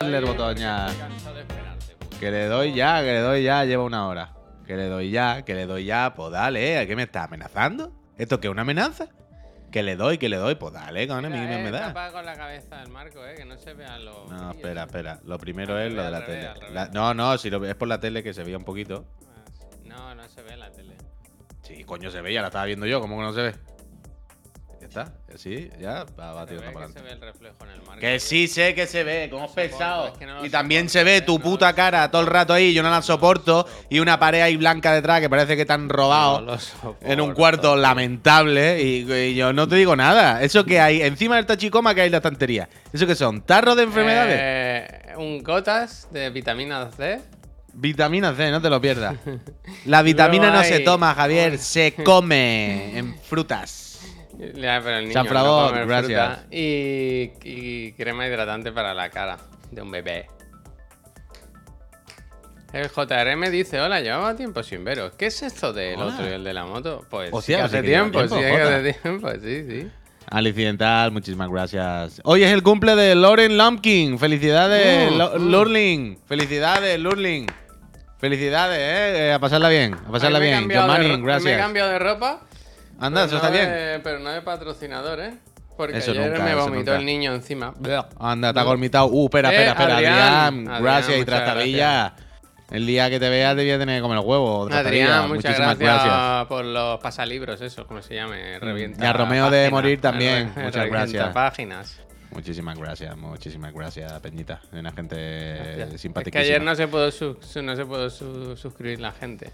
El botón ya. Que le doy ya, que le doy ya, lleva una hora. Que le doy ya, que le doy ya, pues dale, ¿a qué me está amenazando? ¿Esto qué es una amenaza? Que le doy, que le doy, pues dale, con a mí me, eh, me da. tapa con la cabeza del marco, eh, que no se vean los. No, espera, eh. espera. Lo primero es lo de la tele. revés, La- no, no, si lo- es por la tele que se veía un poquito. Ah. No, no se ve en la tele. Sí, coño, se veía, la estaba viendo yo, ¿cómo que no se ve? Está, sí, ya va, va Se tirando ve para que se adelante. ve el reflejo en el marco. Que sí sé que se ve, como pesado. es que no y también soporto, se ve eh, tu no puta lo cara todo el rato ahí, yo no la soporto. Y una pared ahí blanca detrás que parece que te han robado. No en un cuarto lamentable y, y yo no te digo nada. Eso que hay encima del tachicoma que hay en la estantería. ¿Eso que son? ¿Tarros de enfermedades? Eh, un gotas de vitamina C. Vitamina C, no te lo pierdas. La vitamina no se toma, Javier, se come en frutas. Ya, pero el niño no gracias. fruta. Y, y crema hidratante para la cara de un bebé. El JRM dice, hola, llevaba tiempo sin veros. ¿Qué es esto del Hola. otro y el de la moto? Pues sí sí hace tiempo, sí tiempo, que Jota. hace tiempo, sí, sí. Alicidental, muchísimas gracias. Hoy es el cumple de Lauren Lumpkin. Felicidades, Lo- mm. Lurling. Felicidades, Lurling. Felicidades, eh. eh, A pasarla bien, a pasarla bien. ro- hoy Me he gracias. cambiado de ropa. Anda, pero eso no está bien. Pero no de patrocinador, ¿eh? Porque Eso ayer nunca, me eso vomitó nunca. el niño encima. Anda, te ha gormitado. Uh, espera, Eh, espera, espera. Adrián. Adrián, Adrián, gracias. Y muchas Trastavilla. El día que te veas debía tener que comer el huevo. Adrián, muchas Muchísimas gracias, por los pasalibros, eso, como se llame. Revienta Y a Romeo de páginas. morir también, muchas revienta gracias. páginas. Muchísimas gracias, muchísimas gracias, Peñita. Una gente Gracias. Es simpática. que ayer no se pudo, su- su- no se pudo su- suscribir la gente.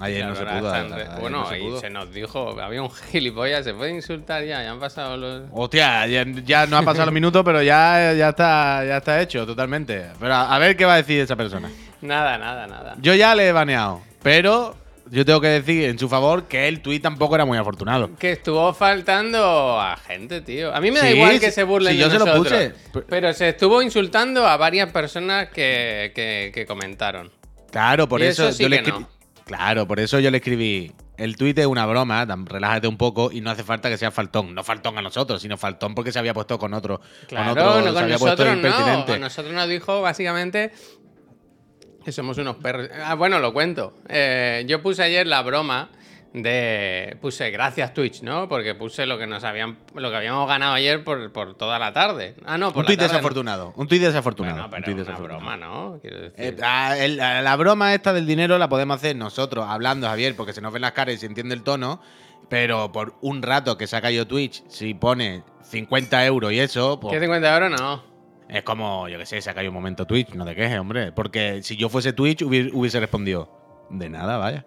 Ayer no se pudo, bueno, pudo. se nos dijo, había un gilipollas, se puede insultar ya, ya han pasado los... Hostia, ya, ya no ha pasado los minutos, pero ya, ya, está, ya está hecho totalmente. Pero a, a ver qué va a decir esa persona. Nada, nada, nada. Yo ya le he baneado, pero yo tengo que decir en su favor que el tuit tampoco era muy afortunado. Que estuvo faltando a gente, tío. A mí me da Sí, igual que se burlen sí, de yo se lo puse. Pero- se estuvo insultando a varias personas que, que- que comentaron. Claro, por Y eso, eso sí yo le no. Claro, por eso yo le escribí. El tuit es una broma, relájate un poco y no hace falta que sea faltón. No faltón a nosotros, sino faltón porque se había puesto con otro. Claro, con otro, no con nosotros no. A nosotros nos dijo básicamente que somos unos perros. Ah, bueno, lo cuento. Eh, yo puse ayer la broma de. Puse gracias Twitch, ¿no? Porque puse lo que nos habían. lo que habíamos ganado ayer por, por toda la tarde. Ah, no, por Un tuit no. desafortunado. Un tuit desafortunado. Bueno, un tuit una desafortunado. broma, ¿no? Quiero decir. Eh, ah, el- la, la broma esta del dinero la podemos hacer nosotros, hablando, Javier, porque se nos ven las caras y se entiende el tono. Pero por un rato que saca yo Twitch, si pone 50 euros y eso, pues ¿Qué 50 euros? No. es como, yo qué sé, saca un momento Twitch, no te quejes, hombre. Porque si yo fuese Twitch, hubiese respondido, de nada, vaya.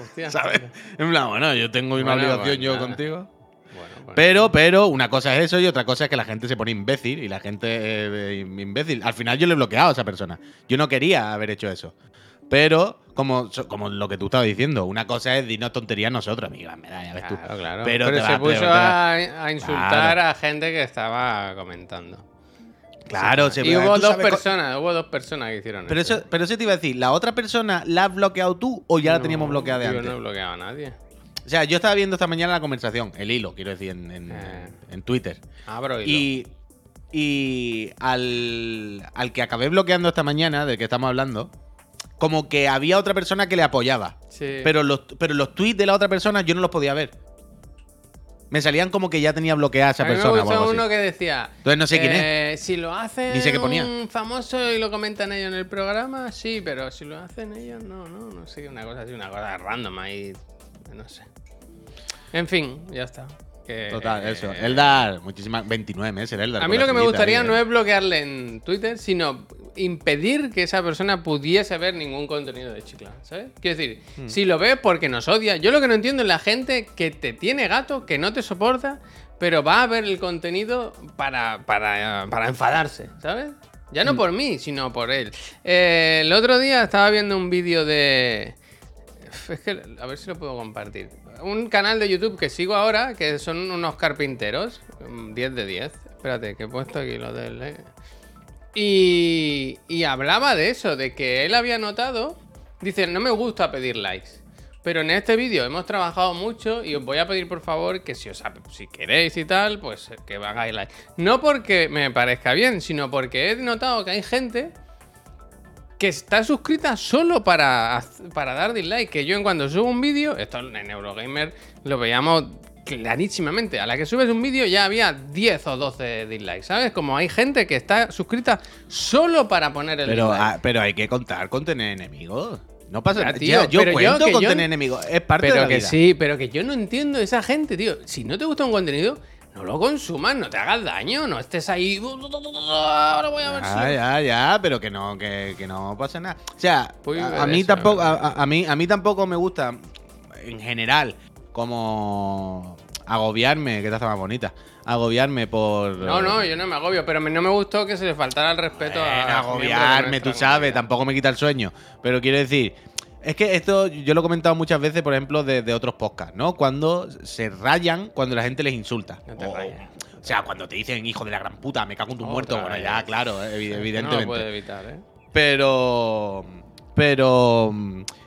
Hostia. ¿Sabes? En plan, bueno, yo tengo una Bueno, obligación pues yo nada. contigo. Bueno. Pero, pero, una cosa es eso y otra cosa es que la gente se pone imbécil y la gente eh, imbécil. Al final yo le he bloqueado a esa persona. Yo no quería haber hecho eso. Pero, como, como lo que tú estabas diciendo, una cosa es dirnos tonterías a nosotros, amiga, me da, ya ves tú. Claro, claro. Pero Pero, te se puso te a, a insultar Claro. a gente que estaba comentando. Claro, se y hubo dos sabes personas, hubo dos personas que hicieron Pero eso. eso, pero eso te iba a decir, ¿la otra persona la has bloqueado tú o ya la teníamos bloqueada de yo antes? no he bloqueado a nadie. O sea, yo estaba viendo esta mañana la conversación, el hilo, quiero decir, en, en- Eh. en Twitter. Abro y, Y, y al, al que acabé bloqueando esta mañana, del que estamos hablando, como que había otra persona que le apoyaba. Sí. Pero los, pero los tweets de la otra persona yo no los podía ver. Me salían como que ya tenía bloqueada esa a mí persona me o gustó algo así. uno que decía. Entonces no sé quién es. eh, Si lo hacen Ni sé qué ponía. un famoso y lo comentan ellos en el programa, sí, pero si lo hacen ellos, no, no, no sé, una cosa así, una cosa random ahí, no sé. En fin, ya está. Total, eso. eh, Eldar, muchísimas. 29 meses, el Eldar. A mí lo que me gustaría ahí, no eh. es bloquearle en Twitter, sino impedir que esa persona pudiese ver ningún contenido de Chiclana, ¿sabes? Quiero decir, Hmm. si lo ves porque nos odia, yo lo que no entiendo es la gente que te tiene gato, que no te soporta, pero va a ver el contenido para, para, para enfadarse, ¿sabes? Ya Hmm. no por mí, sino por él. Eh, el otro día estaba viendo un vídeo de... Es que, a ver si lo puedo compartir. Un canal de YouTube que sigo ahora, que son unos carpinteros. mm, 10 de 10. Espérate, que he puesto aquí lo del... eh. Y, y hablaba de eso, de que él había notado... Dice, no me gusta pedir likes. Pero en este vídeo hemos trabajado mucho y os voy a pedir por favor que si os si queréis y tal, pues que hagáis like. No porque me parezca bien, sino porque he notado que hay gente que está suscrita solo para, para dar dislike. Que yo en cuando subo un vídeo, esto en Eurogamer lo veíamos clarísimamente. A la que subes un vídeo ya había 10 o 12 dislikes, ¿sabes? Como hay gente que está suscrita solo para poner el pero, ah, pero hay que contar con tener enemigos. No pasa nada, tío. Yo, cuento con tener enemigos. Es parte pero de la que sí, pero que yo no entiendo esa gente, tío. Si no te gusta un contenido, no lo consumas, no te hagas daño, no estés ahí. Ahora voy a ver ya, ya, ya, pero que no, que, no pasa nada. O sea, a, mí tampoco, a, mí, a mí tampoco me gusta, en general, como agobiarme, que taza más bonita. Agobiarme por. No, no, yo no me agobio, pero no me gustó que se le faltara el respeto a. Agobiarme, tú sabes, tampoco me quita el sueño. Pero quiero decir, es que esto yo lo he comentado muchas veces, por ejemplo, de, otros podcasts, ¿no? Cuando se rayan cuando la gente les insulta. No te o, o sea, cuando te dicen hijo de la gran puta, me cago en tu muerto. Bueno, ya, claro, evidentemente. No lo puede evitar, ¿eh? Pero. Pero.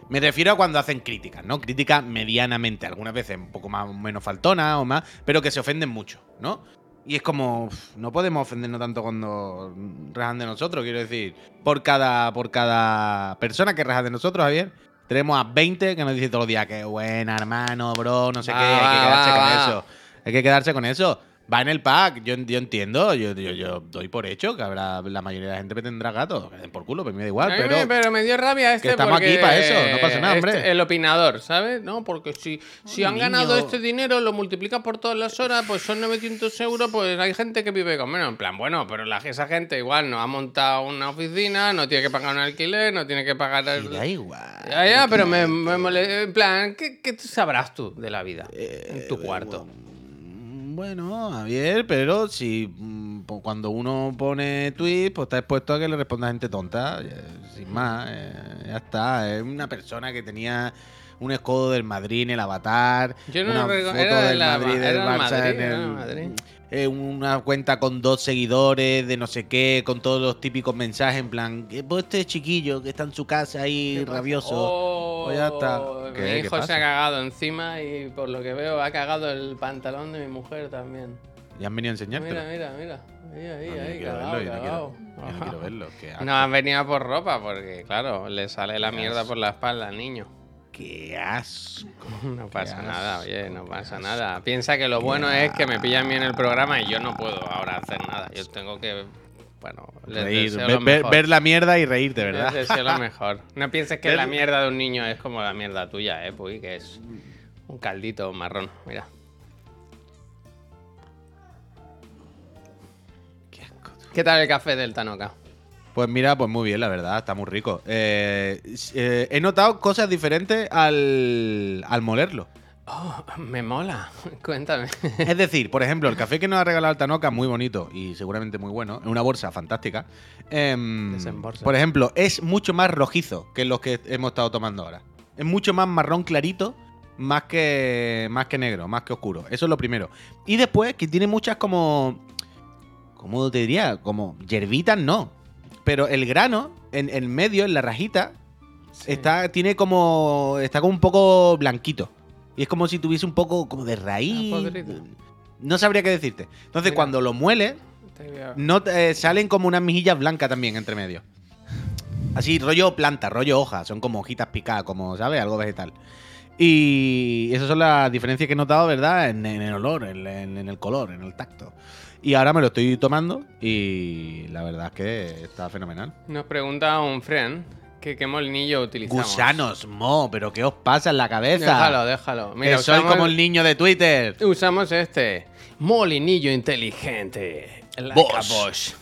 Me refiero a cuando hacen críticas, ¿no? Críticas medianamente, algunas veces un poco más o menos faltona o más, pero que se ofenden mucho, ¿no? Y es como, no podemos ofendernos tanto cuando rajan de nosotros, quiero decir, por cada, por cada persona que raja de nosotros, Javier, tenemos a 20 que nos dicen todos los días que buena, hermano, bro, no sé qué, hay que quedarse con eso. Hay que quedarse con eso. Va en el pack, yo, yo entiendo, yo, yo, yo, doy por hecho que habrá la mayoría de la gente que tendrá gatos, por culo, pero me da igual. pero, pero me dio rabia este. Que estamos aquí para eso, no pasa nada, este, hombre. el opinador, ¿sabes? No, porque si, si han ganado este dinero, lo multiplicas por todas las horas, pues son 900 euros, pues hay gente que vive con menos. En plan, bueno, pero la, esa gente igual no ha montado una oficina, no tiene que pagar un alquiler, no tiene que pagar. El... da igual. Ya, ya, pero me, me En plan, ¿qué, ¿qué, sabrás tú de la vida en tu eh, cuarto? Bueno, Javier, pero si mm, cuando uno pone tweets, pues está expuesto a que le responda gente tonta. Eh, sin más, eh, ya está. Es una persona que tenía un escudo del Madrid en el avatar. Yo no una foto del Madrid, del Barça en el, eh, una cuenta con dos seguidores de no sé qué, con todos los típicos mensajes en plan, pues este chiquillo que está en su casa ahí rabioso. pues ya está. Oh, mi hijo se ha cagado encima y por lo que veo ha cagado el pantalón de mi mujer también. ¿Ya han venido a enseñarte? Mira, mira, mira. Ahí, ahí, no, ahí, quiero verlo, yo no quiero, yo no quiero verlo. No, han venido por ropa porque, claro, le sale la mierda por la espalda al niño. ¡Qué asco! No pasa nada, oye, no pasa nada. Piensa que lo bueno es que me pillan bien el programa y yo no puedo ahora hacer nada. Yo tengo que bueno, ver, la mierda y reírte, ¿verdad? Les deseo lo mejor. No pienses que la mierda de un niño es como la mierda tuya, ¿eh? Puy, que es un caldito marrón. Mira. Qué, asco, ¿Qué tal el café del Tanoka? Pues mira, pues muy bien, la verdad, está muy rico. Eh, eh, he notado cosas diferentes al, al molerlo. Oh, me mola. Cuéntame. Es decir, por ejemplo, el café que nos ha regalado el Tanoca, muy bonito y seguramente muy bueno, en una bolsa fantástica. Eh, por ejemplo, es mucho más rojizo que los que hemos estado tomando ahora. Es mucho más marrón clarito, más que, más que negro, más que oscuro. Eso es lo primero. Y después, que tiene muchas como. ¿Cómo te diría? Como hierbitas, no pero el grano, en el medio, en la rajita, está, tiene como. está como un poco blanquito. Y es como si tuviese un poco como de raíz. Ah, no sabría qué decirte. Entonces, cuando lo muele, no, eh, salen como unas mejillas blancas también entre medio. Así, rollo planta, rollo hoja. Son como hojitas picadas, como, ¿sabes? Algo vegetal. Y esas son las diferencias que he notado, ¿verdad? En, el olor, en, el color, en el tacto. Y ahora me lo estoy tomando y la verdad es que está fenomenal. Nos pregunta un friend que qué molinillo utilizamos. Gusanos, mo, pero ¿qué os pasa en la cabeza? Déjalo, déjalo. Mira, soy como el niño de Twitter. Usamos este molinillo inteligente. Bosch. Bosch.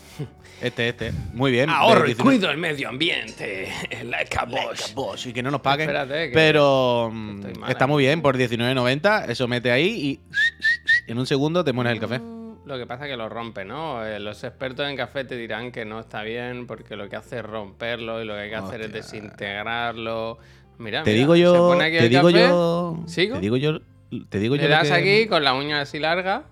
Este, este. Muy bien. Ahorro y cuido el medio ambiente. Like Bosch. Bosch. Y que no nos paguen. Espérate, pero mm, está muy bien. Por 19.90, eso mete ahí y en un segundo te pones el café. Lo que pasa es que lo rompe, ¿no? Eh, los expertos en café te dirán que no está bien porque lo que hace es romperlo y lo que hay que hacer es desintegrarlo. Mira, te digo yo, te digo yo, ¿Sigo? Te digo yo, te digo Le das aquí con la uña así larga.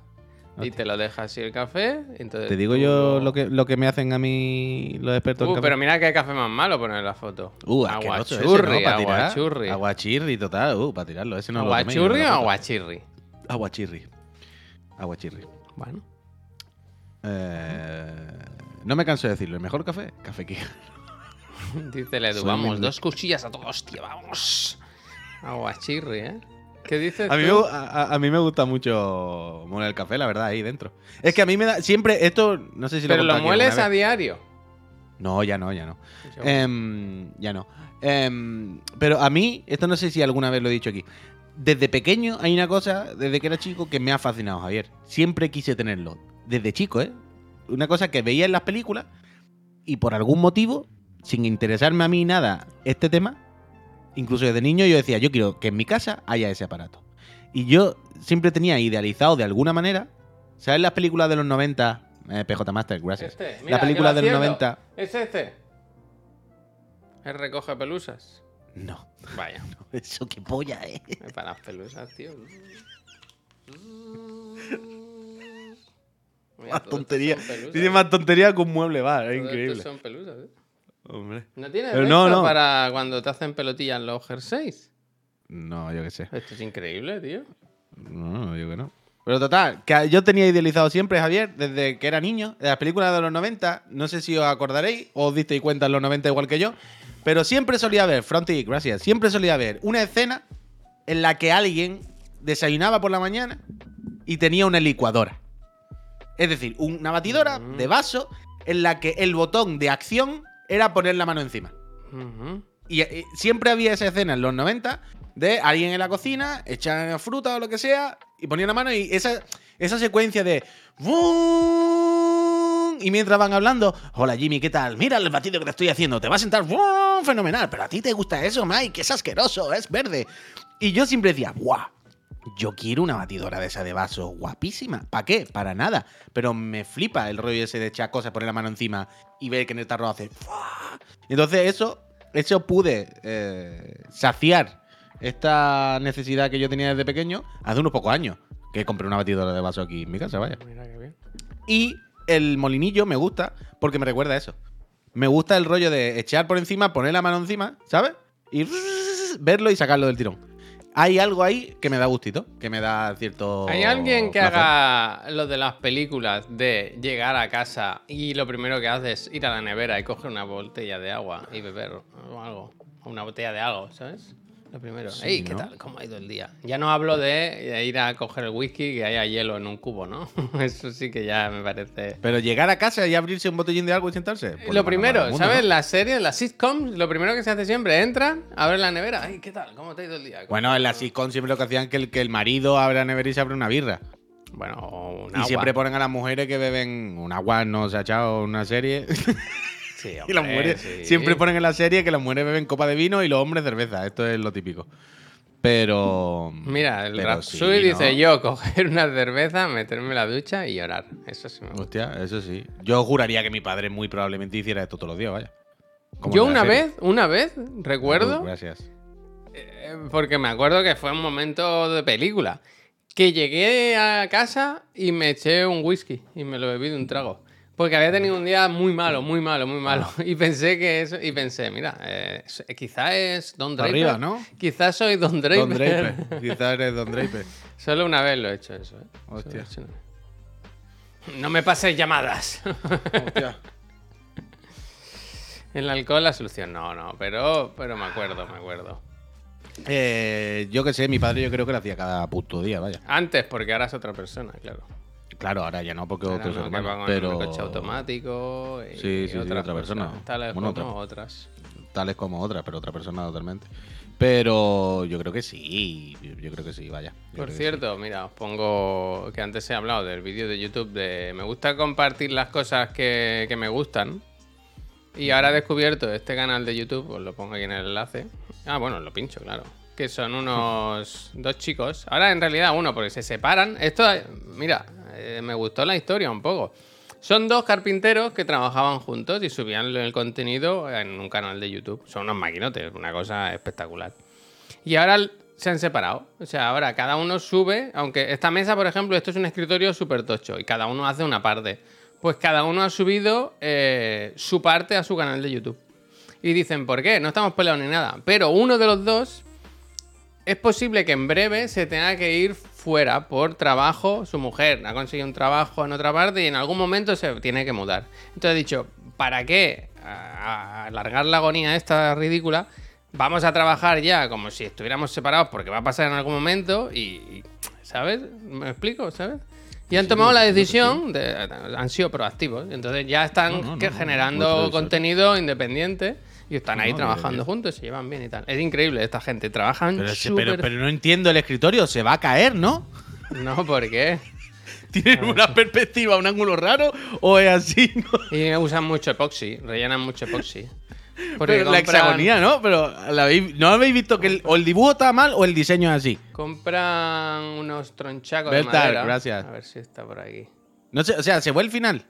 Y te lo deja así el café. Entonces Te digo tú yo lo que, lo que me hacen a mí los expertos en Uh, café. pero mira qué café más malo poner la foto. Uh, asqueroso ese, ¿no? aguachurri, aguachurri. Aguachirri, total. Uh, para tirarlo. Ese no ¿Aguachurri lo o aguachirri? Aguachirri. Aguachirri. Bueno. Eh, no me canso de decirlo. ¿El mejor café? Café Kika. Dice el Edu, Soy vamos, muy- dos cuchillas a toda hostia, vamos. Aguachirri, ¿eh? ¿Qué dices A mí, tú? me, gu- a, a- a mí me gusta mucho moler el café, la verdad, ahí dentro. Es que a mí me da. Siempre, esto. No sé si Pero lo he lo contado aquí mueles alguna a vez. diario. No, ya no, ya no. Yo- Em, ya no. Em, pero a mí, esto no sé si alguna vez lo he dicho aquí. Desde pequeño hay una cosa, desde que era chico, que me ha fascinado, Javier. Siempre quise tenerlo. Desde chico, ¿eh? Una cosa que veía en las películas y por algún motivo, sin interesarme a mí nada este tema, incluso desde niño yo decía, yo quiero que en mi casa haya ese aparato. Y yo siempre tenía idealizado de alguna manera, ¿sabes las películas de los 90? Eh, PJ Master, gracias. Este, mira, la película que de lo los acierto. 90. Es este. Es recoge pelusas. No, Vaya, eso qué polla, eh. para las pelusas, tío. Mira, Más tontería. pelusas, Tiene ¿eh? más tontería que un mueble bar, es increíble. son pelusas, ¿eh? Hombre. ¿No tienes no, no. para cuando te hacen pelotillas los jerseys? No, yo qué sé. Esto es increíble, tío. No, yo que no. Pero total, que yo tenía idealizado siempre, Javier, desde que era niño, de las películas de los 90, no sé si os acordaréis o os disteis cuenta en los 90 igual que yo, pero siempre solía haber, Fronty, gracias, siempre solía haber una escena en la que alguien desayunaba por la mañana y tenía una licuadora. Es decir, una batidora de vaso en la que el botón de acción era poner la mano encima. Y, eh, siempre había esa escena en los 90 de alguien en la cocina, echar fruta o lo que sea, y ponía la mano y esa, esa secuencia de... ¡Vum! Y mientras van hablando, hola Jimmy, ¿qué tal? Mira el batido que te estoy haciendo, te va a sentar ¡vum! fenomenal, pero a ti te gusta eso, Mike, es asqueroso, es verde. Y yo siempre decía, ¡guau! Yo quiero una batidora de esa de vaso guapísima. ¿Para qué? Para nada. Pero me flipa el rollo ese de echar cosas, poner la mano encima y ver que en el tarro hace. Entonces, eso, eso pude eh, saciar esta necesidad que yo tenía desde pequeño hace unos pocos años. Que compré una batidora de vaso aquí en mi casa, vaya. Mira qué bien. Y el molinillo me gusta porque me recuerda a eso. Me gusta el rollo de echar por encima, poner la mano encima, ¿sabes? Y verlo y sacarlo del tirón. Hay algo ahí que me da gustito, que me da cierto. ¿Hay alguien que placer. haga lo de las películas de llegar a casa y lo primero que hace es ir a la nevera y coger una botella de agua y beber o algo? O una botella de algo, ¿sabes? Lo primero. Sí, Ey, ¿qué ¿no? tal? ¿Cómo ha ido el día? Ya no hablo de de ir a coger el whisky que haya hielo en un cubo, ¿no? Eso sí que ya me parece. Pero llegar a casa y abrirse un botellín de algo y sentarse. pues lo primero, mundo, ¿sabes? ¿no? Las series, las sitcoms, lo primero que se hace siempre, entran, abren la nevera. Ay, ¿qué tal? ¿Cómo te ha ido el día? Bueno, en la sitcom siempre lo que hacían que el, que el marido abre la nevera y se abre una birra. Bueno, Y siempre ponen a las mujeres que beben un agua, no se ha echado una serie. Sí, y las hombre, mujeres sí. siempre ponen en la serie que las mujeres beben copa de vino y los hombres cerveza. Esto es lo típico. Pero. Mira, el pero sí, dice ¿no? yo coger una cerveza, meterme en la ducha y llorar. Eso sí me gusta. Hostia, eso sí. Yo juraría que mi padre muy probablemente hiciera esto todos los días, vaya. Como Yo una serie. vez, una vez, recuerdo, Uh, gracias. eh, porque me acuerdo que fue un momento de película, que llegué a casa y me eché un whisky y me lo bebí de un trago. Porque había tenido un día muy malo, muy malo, muy malo. Ah. Y pensé que eso, y pensé, mira, eh, quizá es Don Draper. arriba, ¿no? Quizás soy Don Draper. Don Draper. Quizás eres Don Draper. Solo una vez lo he hecho eso, ¿eh? Hostia. he hecho. No me pases llamadas. Hostia. El alcohol la solución. No, no, pero, pero me acuerdo, me acuerdo. Eh, yo qué sé, mi padre yo creo que lo hacía cada puto día, vaya. Antes, porque ahora es otra persona, claro. Claro, ahora ya no, porque Ahora otro no, ser que humano, va con pero el coche automático y, Sí, sí, otras otra persona. Tales Bueno, como otra. otras. tales como otras, pero otra persona totalmente. Pero yo creo que sí, yo creo que sí, vaya. Por cierto, mira, os pongo que antes he hablado del vídeo de YouTube de me gusta compartir las cosas que, que me gustan. Y ahora he descubierto este canal de YouTube, os lo pongo aquí en el enlace. Ah, bueno, lo pincho, claro. Que son unos dos chicos. Ahora en realidad uno, porque se separan. Esto, mira, eh, me gustó la historia un poco. Son dos carpinteros que trabajaban juntos y subían el contenido en un canal de YouTube. Son unos maquinotes, una cosa espectacular. Y ahora se han separado. O sea, ahora cada uno sube, aunque esta mesa, por ejemplo, esto es un escritorio súper tocho y cada uno hace una parte. Pues cada uno ha subido eh, su parte a su canal de YouTube. Y dicen, ¿por qué? No estamos peleados ni nada. Pero uno de los dos es posible que en breve se tenga que ir fuera por trabajo. Su mujer ha conseguido un trabajo en otra parte y en algún momento se tiene que mudar. Entonces he dicho, ¿para qué a- alargar la agonía esta ridícula? Vamos a trabajar ya como si estuviéramos separados porque va a pasar en algún momento y, ¿sabes? ¿Me explico? ¿Sabes? Y han tomado la decisión, de, han sido proactivos, entonces ya están No, no, que no, generando contenido independiente y están ahí No, trabajando juntos, se llevan bien y tal. Es increíble esta gente, trabajan Pero, pero, pero no entiendo el escritorio, se va a caer, ¿no? No, ¿por qué? ¿Tienen una perspectiva, un ángulo raro o es así? ¿no? Y usan mucho epoxi, rellenan mucho epoxi. Porque Pero la hexagonía, ¿no? Pero ¿la habéis- ¿no habéis visto que el, o el dibujo está mal o el diseño es así? Compran unos tronchacos Bertal, de madera. gracias. A ver si está por aquí. No sé, o sea, se fue el final.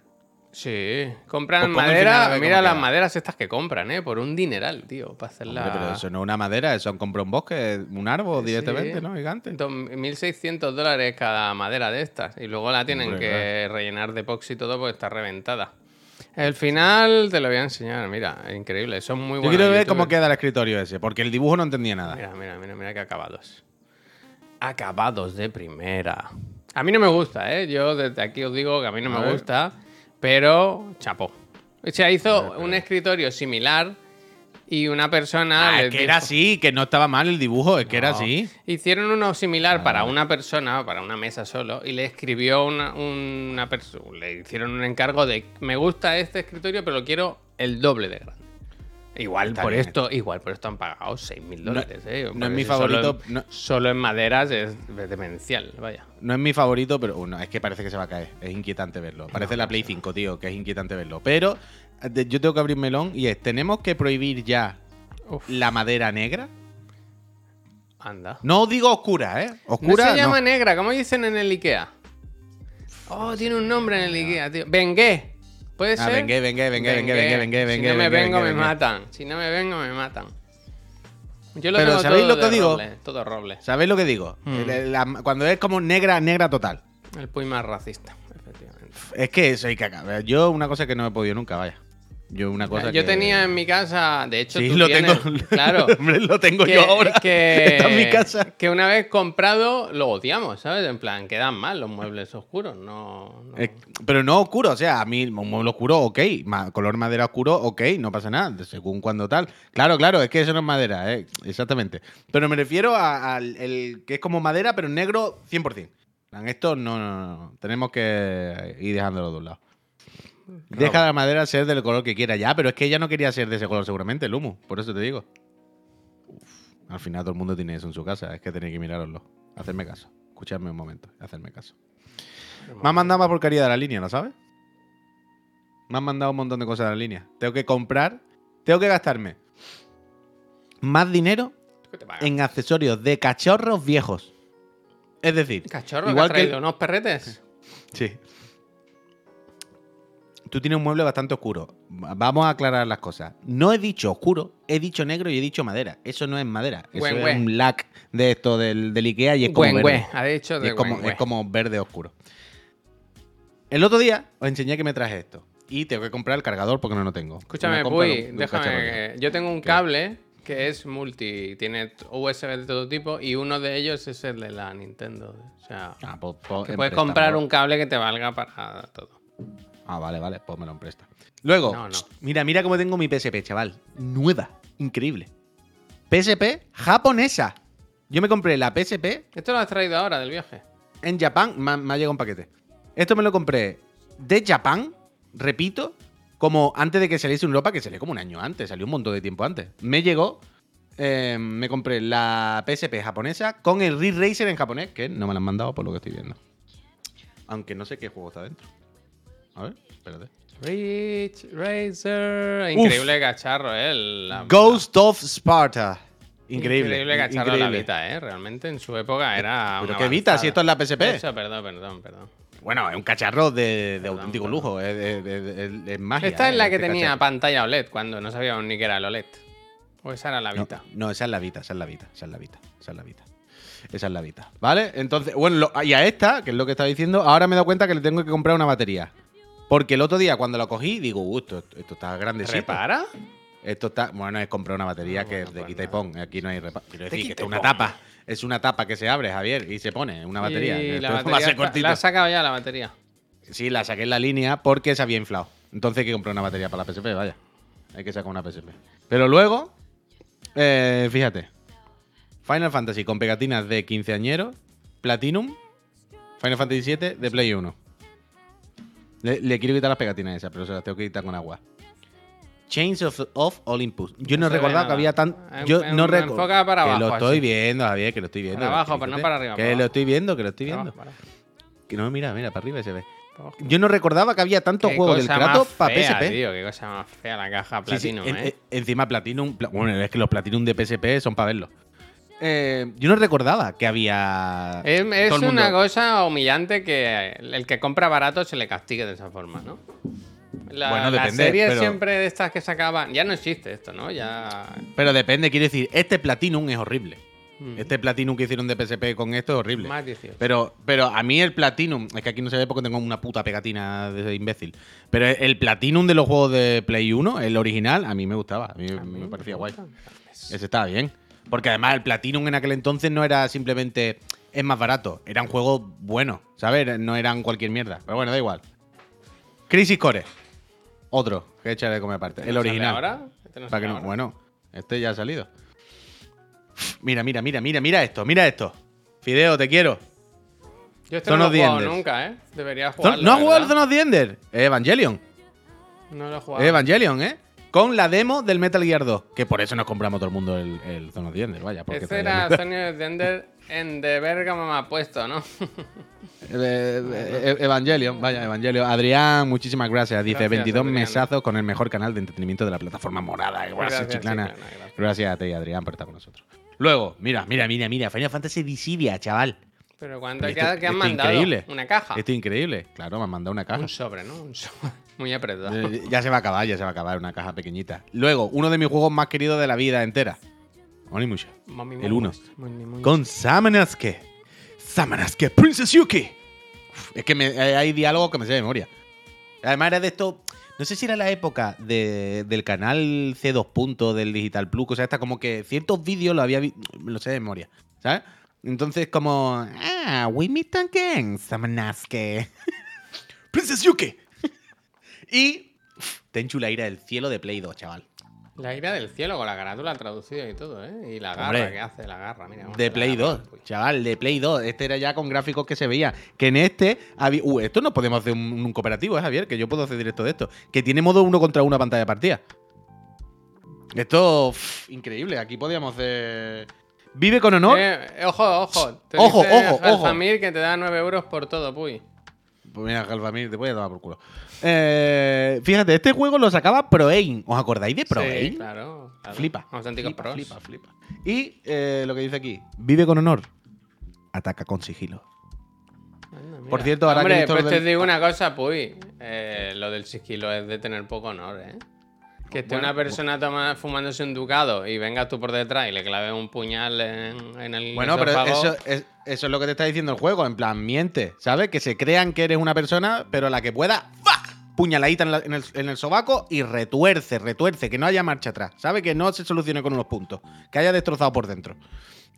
Sí, compran Pues madera. Mira las queda. maderas estas que compran, ¿eh? Por un dineral, tío, para hacerla. Hombre, pero eso no es una madera, eso han comprado un bosque, un árbol directamente. ¿no? Gigante. Dos- 1.600 dólares cada madera de estas. Y luego la tienen Hombre, que rellenar de epoxi y todo porque está reventada. El final te lo voy a enseñar, mira, es increíble. Son muy Yo buenos. quiero ver cómo queda el escritorio ese, porque el dibujo no entendía nada. Mira, mira, mira, mira qué acabados. Acabados de primera. A mí no me gusta, ¿eh? Yo desde aquí os digo que a mí no A me ver. gusta, pero chapó. O sea, hizo un escritorio similar y una persona... Ah, es que era así, que no estaba mal el dibujo, es que era así. Hicieron uno similar para Ah. una persona, para una mesa solo, y le escribió una, una persona, le hicieron un encargo de me gusta este escritorio, pero lo quiero el doble de grande. Igual Está por bien. esto, igual por esto han pagado 6 mil dólares, eh. no es mi solo favorito, no- Solo en maderas es demencial, vaya. No es mi favorito, pero bueno, es que parece que se va a caer. Es inquietante verlo. Parece la Play 5, tío, que es inquietante verlo. Pero yo tengo que abrir melón y es, ¿tenemos que prohibir ya Uf, la madera negra? anda. No digo oscura, ¿eh? No Oscura se llama no. negra, ¿cómo dicen en el Ikea? Oh, tiene un nombre en el Ikea, tío. Bengué. ¿Puede Ah, ser? vengué, vengué, vengué, vengué, vengué, vengué, Si vengué, no me vengo, vengué, me vengué. matan. Si no me vengo, me matan. Yo lo Pero tengo ¿sabéis todo lo que digo? roble, todo roble. ¿Sabéis lo que digo? Mm. El- el- la- cuando es como negra, negra total. El puy más racista, efectivamente. Es que eso hay que acabar. Yo una cosa que no he podido nunca, vaya. Yo una cosa Yo que- tenía en mi casa, de hecho, Sí, tú lo tienes- tengo. claro. Hombre, lo tengo que, yo ahora. que- Está en mi casa. que una vez comprado lo odiamos, ¿sabes? En plan, quedan mal los muebles oscuros, no... no- Eh, pero no oscuro, o sea, a mí un mueble oscuro, ok. ma- color madera oscuro, ok, no pasa nada, según cuando tal. Claro, claro, es que eso no es madera, eh, exactamente. Pero me refiero al el que es como madera, pero negro 100%. En plan, Esto no, no, no, no. Tenemos que ir dejándolo de un lado. Deja la madera ser del color que quiera ya, pero es que ella no quería ser de ese color seguramente, el humo, por eso te digo. Uf, al final todo el mundo tiene eso en su casa, es que tenéis que miraroslo. Hacerme caso. Escuchadme un momento, hacerme caso. Me han mandado más porquería de la línea, ¿lo sabes? Me han mandado un montón de cosas de la línea. Tengo que comprar, tengo que gastarme más dinero en accesorios de cachorros viejos. Es decir, ¿Cachorro que igual que el- traído? ¿Unos perretes? Sí. Tú tienes un mueble bastante oscuro. Va- Vamos a aclarar las cosas. No he dicho oscuro, he dicho negro y he dicho madera. Eso no es madera. Eso es un lac de esto del, del Ikea y es como verde. güey, ha dicho Y de es, como, es verde oscuro. El otro día os enseñé que me traje esto. Y tengo que comprar el cargador porque no lo tengo. Escúchame, Puy, déjame. Yo tengo un cable que es multi, tiene USB de todo tipo y uno de ellos es el de la Nintendo. O sea, Ah, pues- pues que puedes comprar un cable que te valga para todo. Ah, vale, vale, pues me lo empresta. Luego, No, no. mira, mira cómo tengo mi PSP, chaval. Nueva, increíble. PSP japonesa. Yo me compré la PSP Esto lo has traído ahora del viaje. en Japón, me, ha- me ha llegado un paquete. Esto me lo compré de Japón, repito, como antes de que saliese en Europa, que salió como un año antes, salió un montón de tiempo antes. Me llegó, eh, me compré la PSP japonesa con el Ridge Racer en japonés, que no me la han mandado por lo que estoy viendo. Aunque no sé qué juego está dentro. A ver, espérate. Rich Racer. Increíble cacharro, eh. La- Ghost of Sparta. Increíble. Increíble cacharro la increíble. Vita, eh. Realmente en su época era. Pero una qué Vita, si esto es la PSP. Eso, perdón, perdón, perdón. Bueno, es un cacharro de, de Perdón, auténtico perdón. lujo. Es, magia. Esta es eh, la que este tenía cacharro. pantalla OLED cuando no sabíamos ni que era el OLED. O esa era la Vita. no, esa es la Vita, esa es la Vita, esa es la Vita, esa es la Vita. Esa es la vida, ¿vale? Entonces, bueno, lo- y a esta, que es lo que estaba diciendo, ahora me he dado cuenta que le tengo que comprar una batería. Porque el otro día cuando lo cogí, digo, uh, esto, esto está grandecito. ¿Repara? Esto está. Bueno, es comprar una batería Ah, que es de pues quita y pon. Aquí no hay repa- Quiero decir que esto es una tapa. Es una tapa que se abre, Javier, y se pone una batería. Y la va a batería ser está- cortito. la has sacado ya la batería. Sí, la saqué en la línea porque se había inflado. Entonces hay que comprar una batería para la PSP, vaya. Hay que sacar una PSP. Pero luego, eh, fíjate. Final Fantasy con pegatinas de quinceañero, Platinum, Final Fantasy VII de Play 1. Le, le quiero quitar las pegatinas esas, pero se las tengo que quitar con agua. Chains of, of Olympus. Yo no No recordaba que había tan. Yo en- no recuerdo. Que abajo, lo estoy así. viendo, Javier, que lo estoy viendo. Para abajo, pero no para arriba, Que para lo estoy viendo, que lo estoy viendo. Para abajo, para Que no, mira, mira, para arriba se ve. Yo no recordaba que había tantos juegos del Kratos para PSP. Tío, qué cosa más fea la caja Sí, sí, Platinum, en- ¿eh? en- encima Platinum. pla- Bueno, es que los Platinum de PSP son para verlos. Eh, yo no recordaba que había. Es, una cosa humillante que el que compra barato se le castigue de esa forma, ¿no? La, Bueno, la depende, serie pero- siempre de estas que sacaban. Ya no existe esto, ¿no? Ya. Pero depende, quiero decir, este Platinum es horrible. Mm. Este Platinum que hicieron de PSP con esto es horrible. Más 18. Pero, pero a mí el Platinum, es que aquí no se ve porque tengo una puta pegatina de imbécil. Pero el Platinum de los juegos de Play 1, el original, a mí me gustaba. A mí, A mí me parecía guay. Ese estaba bien. Porque además el Platinum en aquel entonces no era simplemente es más barato. Eran juegos buenos, ¿sabes? No eran cualquier mierda. Pero bueno, da igual. Crisis Core. Otro que echaré de comer aparte. El ¿No sale original. ahora? ¿Este no Para que no- ahora? bueno, este ya ha salido. Mira, mira, mira, mira, mira esto, mira esto. Fideo, te quiero. Yo este Son no lo he jugado nunca, ¿eh? Debería jugarlo. ¿No has jugado el. Zone of the Ender? Evangelion. No lo he jugado. Evangelion, ¿eh? Con la demo del Metal Gear 2. Que por eso nos compramos todo el mundo el, el Zone of the Ender, vaya. Porque Ese era el- Sony de Ender en de verga me ha puesto, ¿no? Eh, eh, Evangelion, vaya, Evangelion. Adrián, muchísimas gracias. Dice Gracias, 22 Adrián. mesazos con el mejor canal de entretenimiento de la plataforma morada. Gracias, Gracias, chiclana. Chiclana, gracias. Gracias a ti, Adrián, por estar con nosotros. Luego, mira, mira, mira, mira. Final Fantasy Dissidia, chaval. Pero Esto- ¿qué, ha- qué han esto es mandado? increíble. Una caja. Esto es increíble. Claro, me han mandado una caja. Un sobre, ¿no? Un sobre. Muy apretado. Eh, ya se va a acabar, ya se va a acabar, una caja pequeñita. Luego, uno de mis juegos más queridos de la vida entera. Onimusha. El mami, uno. mami, mami. Con Samanasuke. Samanasuke Princess Yuki. Uf, es que me- eh, hay diálogos que me sé de memoria. Además era de esto... No sé si era la época de- del canal C2 Punto, del Digital Plus, o sea, está como que ciertos vídeos lo había vi- me lo sé de memoria, ¿sabes? Entonces como... Ah, we meet again, Samanasuke. Princess Yuki. Y... uf, Tenchu la ira del cielo de Play 2, chaval. La ira del cielo con la carátula traducida y todo, ¿eh? Y la garra Hombre. que hace, la garra, mira. De Play garra, 2, uy. chaval, de Play 2. Este era ya con gráficos que se veía. Que en este había. Uh, esto no podemos hacer un, un cooperativo, ¿eh, Javier? Que yo puedo hacer directo de esto. Que tiene modo uno contra una pantalla de partida. Esto. increíble. Aquí podríamos hacer. Vive con honor. Eh, eh, ojo, ojo. Te Ojo, dice ojo, ojo. Alfamir que te da 9 euros por todo, puy. Pues mira, Galvamir, te voy a tomar por culo. Eh, fíjate, este juego lo sacaba ProAim. ¿Os acordáis de ProAim? Sí, claro, claro. Flipa. Auténticos flipa, pros. flipa, flipa. Y eh, lo que dice aquí: Vive con honor. Ataca con sigilo. Anda. Por cierto, ahora que Hombre, visto pues te digo una cosa, puy. Eh, lo del sigilo es de tener poco honor, ¿eh? Que esté Bueno, una persona toma- fumándose un ducado y vengas tú por detrás y le claves un puñal en, en el Bueno, pero eso es, eso es lo que te está diciendo el juego. En plan, miente, ¿sabes? Que se crean que eres una persona, pero la que pueda, ¡fa! puñaladita en, la- en el, en el sobaco y retuerce, retuerce, que no haya marcha atrás, ¿sabes? Que no se solucione con unos puntos, que haya destrozado por dentro.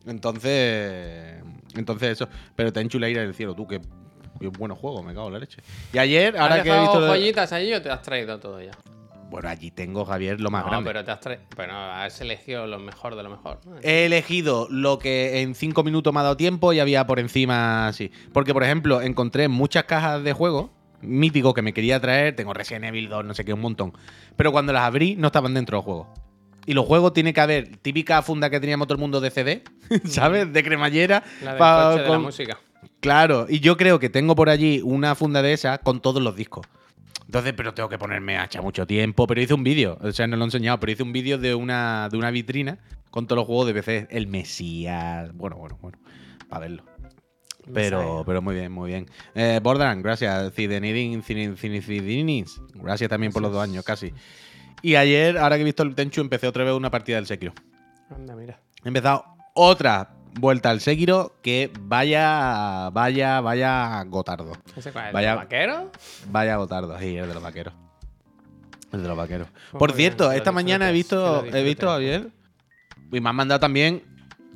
Entonces, entonces eso. Pero te enchula ira del cielo, tú, que, que buen juego, me cago en la leche. Y ayer, ¿Has ahora que he visto... joyitas allí o te has traído todo ya? Bueno, allí tengo, Javier, lo más no, grande. pero te has traído. Bueno, has elegido lo mejor de lo mejor. ¿no? He elegido lo que en cinco minutos me ha dado tiempo y había por encima así. Porque, por ejemplo, encontré muchas cajas de juegos míticos que me quería traer. Tengo Resident Evil 2, no sé qué, un montón. Pero cuando las abrí, no estaban dentro del juego. Y los juegos tiene que haber típica funda que teníamos todo el mundo de CD, ¿sabes? De cremallera. La del pa- coche de la música. Claro, y yo creo que tengo por allí una funda de esa con todos los discos. Entonces, pero tengo que ponerme hacha mucho tiempo. Pero hice un vídeo, o sea, no lo he enseñado, pero hice un vídeo de una, de una vitrina con todos los juegos de PC. El Mesías. Bueno, bueno, bueno. Para verlo. Pero, pero muy bien, muy bien. Eh, Borderlands, gracias. Cidenidin, Cinecidinis, Gracias también por los dos años, casi. Y ayer, ahora que he visto el Tenchu, empecé otra vez una partida del Sekiro. Anda, mira. He empezado otra vuelta al Sekiro que vaya, vaya, vaya gotardo. ¿Ese cuál es? Vaya- ¿El vaquero? Vaya gotardo, sí, el de los vaqueros. El de los vaqueros. Pues Por bien, cierto, esta mañana he visto, he visto disfrutes. ayer, y me han mandado también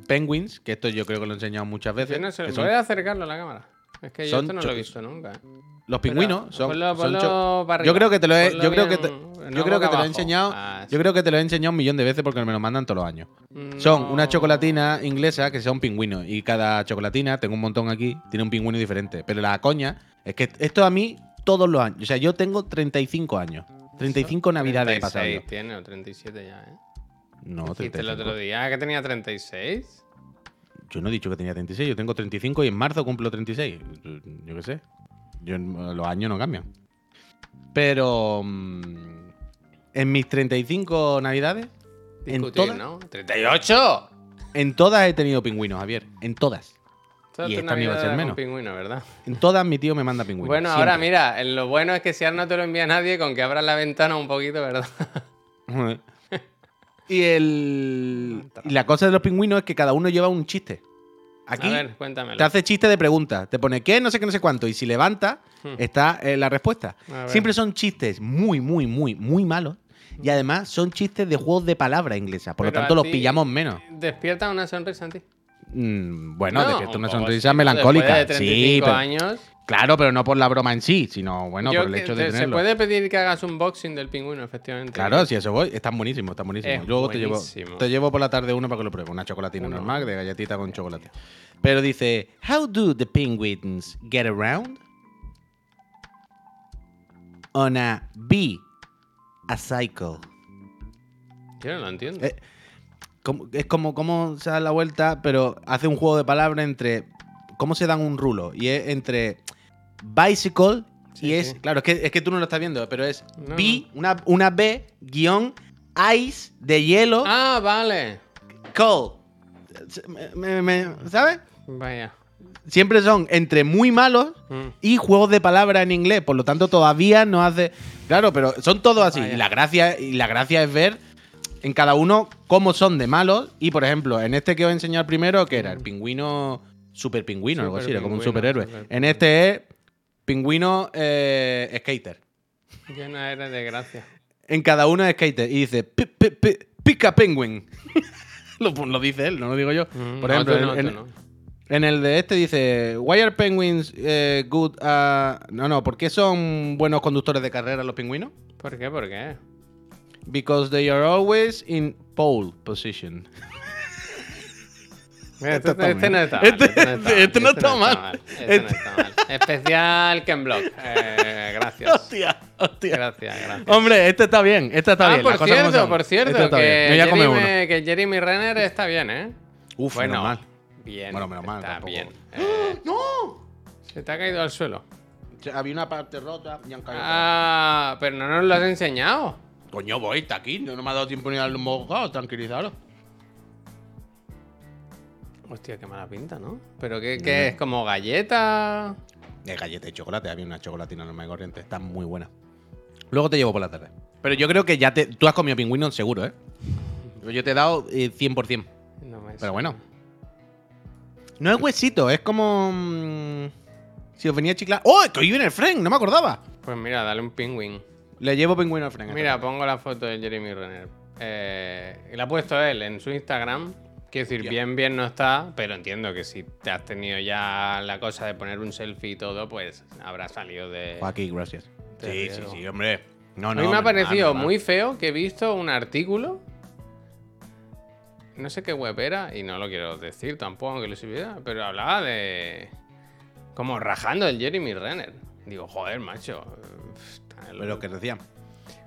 Penguins, que esto yo creo que lo he enseñado muchas veces. Yo no sé, son ¿Puedes acercarlo a la cámara? Es que yo son esto no lo he visto nunca. los pingüinos. Son, ponlo- son ponlo cho- para yo creo que te lo he, Ponlo yo creo que te, no yo creo que te lo he enseñado. Ah, Yo creo que te lo he enseñado un millón de veces porque me lo mandan todos los años. Son no. una chocolatina inglesa que son pingüinos. Y cada chocolatina, tengo un montón aquí, tiene un pingüino diferente. Pero la coña es que esto a mí todos los años. O sea, yo tengo 35 años. 35 navidades he pasado. 36 yo. tiene, o 37 ya, ¿eh? No, Dijiste el 35. otro día que tenía 36. Yo no he dicho que tenía 36, yo tengo 35 y en marzo cumplo 36. Yo, yo qué sé. Yo, los años no cambian. Pero mm, en mis 35 navidades, en Discutir, todas, ¿no? ¡38! en todas he tenido pingüinos, Javier. En todas. Toda Y esta iba a ser menos. pingüino, ¿verdad? En todas mi tío me manda pingüinos. Bueno, ahora mira, lo bueno es que si ahora no te lo envía nadie, con que abras la ventana un poquito, ¿verdad? y el y la cosa de los pingüinos es que cada uno lleva un chiste. Aquí A ver, cuéntamelo. te hace chiste de pregunta. Te pone qué, no sé qué, no sé cuánto. Y si levanta, Hmm. está eh, la respuesta. Siempre son chistes muy, muy, muy, muy malos. Y además son chistes de juegos de palabra inglesa. Por lo tanto, los pillamos menos. Despierta una sonrisa en ti. Mm, bueno, No, despierta una sonrisa sí, melancólica. De Sí, 35 pero- años. claro, pero no por la broma en sí, sino bueno, yo por el hecho de se tenerlo. puede pedir que hagas un boxing del pingüino, efectivamente. Claro, si eso voy, están buenísimos, están buenísimos. Es Y luego te llevo, buenísimo. te llevo por la tarde uno para que lo pruebes, una chocolatina Uno. normal de galletita con chocolate. Pero dice, How do the penguins get around? On a bee, a cycle. Yo no lo entiendo. Eh, Como- es como cómo se da la vuelta, pero hace un juego de palabras entre cómo se dan un rulo. Y es entre bicycle Sí, y es. sí. Claro, es que, es que tú no lo estás viendo, pero es No, B, una, una B, guion, ice de hielo, Ah, vale. cold. Me- me- me- ¿Sabes? Vaya. Siempre son entre muy malos Mm. y juegos de palabras en inglés. Por lo tanto, todavía no hace. Claro, pero son todos así. Y la gracia, y la gracia es ver en cada uno cómo son de malos. Y por ejemplo, en este que os he enseñado primero, que era el pingüino. Super pingüino, algo así, era como un superhéroe. En superpingüino. este es pingüino eh, skater. Lleno eres de gracia. En cada uno es skater. Y dice, "Pi- pi- pi- pica penguin. lo, lo dice él, no lo digo yo. Mm, Por no, ejemplo, tú no, en- tú en- no. En el de este dice, Why are penguins eh, good? a-" No, no, ¿por qué son buenos conductores de carrera los pingüinos? ¿Por qué? ¿Por qué? Because they are always in pole position. Mira, Este este, este no está mal. Este- no está este mal, está mal. Este no está mal. Especial Ken Block. Eh, gracias. Hostia, hostia. Gracias, gracias. Hombre, este está bien, este está ah, bien. por las cierto, por cierto, Este bien. que. Jeremy, que Jeremy Renner está bien, ¿eh? Uf, bueno, menos mal. Bien. Bueno, menos mal, Está tampoco. bien. Eh, ¡No! se te ha caído al suelo. Había una parte rota y han caído. Ah, pero no nos lo has enseñado. Coño, voy, está aquí. No, no me ha dado tiempo ni a darle un bocado, tranquilizarlo. Hostia, qué mala pinta, ¿no? ¿Pero qué, qué es? ¿Como galleta? De galleta y chocolate, había una chocolatina normal y corriente. Está muy buena. Luego te llevo por la tarde. Pero yo creo que ya te. Tú has comido pingüino seguro, ¿eh? Yo te he dado eh, 100%. No me Pero bueno. No es huesito, es como. mm, si os venía chicla. ¡Oh! Que hoy viene el Frank, no me acordaba. Pues mira, dale un pingüín. Le llevo pingüino al Frank. Mira, pongo la foto de Jeremy Renner. Eh, la ha puesto él en su Instagram. Quiero decir, Ya. bien, bien no está, pero entiendo que si te has tenido ya la cosa de poner un selfie y todo, pues habrá salido de. Aquí, gracias. Te Sí, sí, riego. sí, hombre. No, a no. mí me ha normal, parecido normal. muy feo que he visto un artículo. No sé qué web era, y no lo quiero decir tampoco, aunque lo supiera, pero hablaba de. Como rajando el Jeremy Renner. Digo, joder, macho. Pero que decían.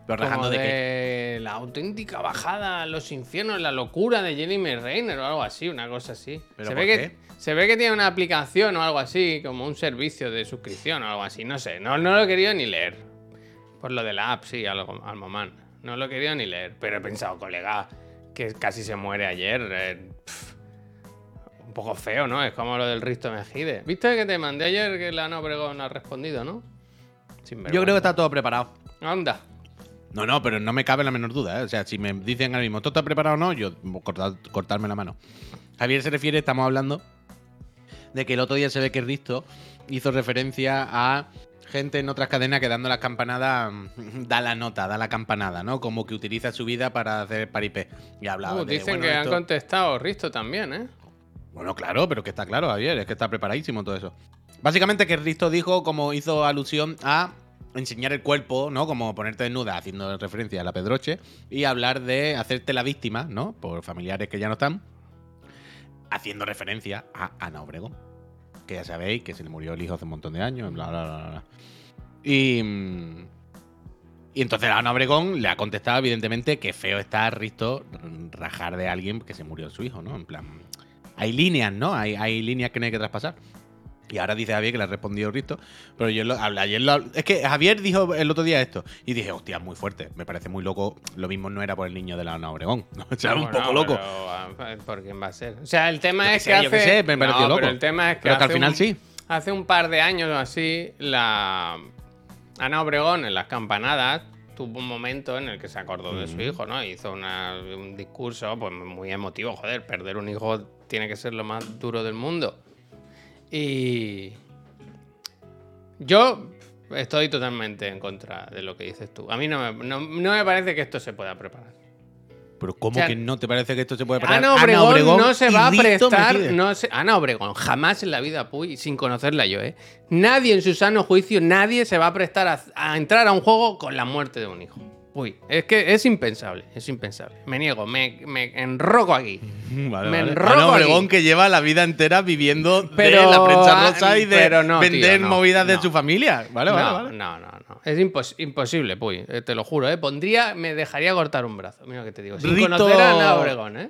Pero como rajando de, qué. de la auténtica bajada a los infiernos, la locura de Jeremy Renner o algo así, una cosa así. ¿Pero se, por ve qué? que, se ve que tiene una aplicación o algo así, como un servicio de suscripción o algo así, no sé, no, no lo he querido ni leer. Por lo de la app, sí, algo, al momán. No lo he querido ni leer, pero he pensado, colega, que casi se muere ayer. eh, un poco feo, ¿no? Es como lo del Risto Mejide. ¿Viste que te mandé ayer que la Ana Obregón no ha respondido, no? Sin Yo creo que está todo preparado. Anda. No, no, pero no me cabe la menor duda. ¿eh? O sea, si me dicen ahora mismo, ¿todo está preparado o no? Yo cortar, cortarme la mano. Javier se refiere, estamos hablando de que el otro día se ve que Risto hizo referencia a gente en otras cadenas que dando las campanadas mm, da la nota, da la campanada, ¿no? Como que utiliza su vida para hacer paripé. Y hablaba Uh, de, dicen bueno, que han esto- contestado Risto también, ¿eh? Bueno, claro, pero que está claro, Javier, es que está preparadísimo todo eso. Básicamente que Risto dijo, como hizo alusión a enseñar el cuerpo, ¿no? Como ponerte desnuda, haciendo referencia a la Pedroche, y hablar de hacerte la víctima, ¿no? Por familiares que ya no están, haciendo referencia a Ana Obregón. Que ya sabéis que se le murió el hijo hace un montón de años, bla, bla, bla, bla. Y. mm, Y entonces Ana Obregón le ha contestado, evidentemente, que feo está Risto rajar de alguien que se murió su hijo, ¿no? En plan. Hay líneas, ¿no? Hay, hay líneas que no hay que traspasar. Y ahora dice Javier que le ha respondido Risto. Pero yo lo, ayer lo- Es que Javier dijo el otro día esto. Y dije, hostia, muy fuerte. Me parece muy loco. Lo mismo no era por el niño de la Ana Obregón. O sea, un poco loco. pero, ah, ¿Por quién va a ser? O sea, el tema Yo es que hace... sé, me pareció No, loco. Pero el tema es que, Pero que al final un- sí. Hace un par de años o así, la Ana Obregón en las campanadas tuvo un momento en el que se acordó de su hijo, ¿no? Hizo una- un discurso pues, muy emotivo. Joder, perder un hijo tiene que ser lo más duro del mundo. Y yo estoy totalmente en contra de lo que dices tú. A mí no me, no- no me parece que esto se pueda preparar. Pero ¿cómo O sea, que no te parece que esto se puede preparar? Ana Obregón, no se va a prestar. No se- Ana Obregón, jamás en la vida, Puy, sin conocerla yo, ¿eh? Nadie en su sano juicio, nadie se va a prestar a, a entrar a un juego con la muerte de un hijo. Uy, es que es impensable, es impensable. Me niego, me, me enroco aquí. Vale, Me vale. enroco Ana Obregón aquí. que lleva la vida entera viviendo Pero, de la prensa ah, rosa y de no, tío, vender no, movidas de su familia. Vale, vale, no, vale. no, no, no. Es impos- imposible, Puy, eh, te lo juro, ¿eh? Pondría, me dejaría cortar un brazo. Mira lo que te digo. Sin Rito- conocer a Ana Obregón, ¿eh?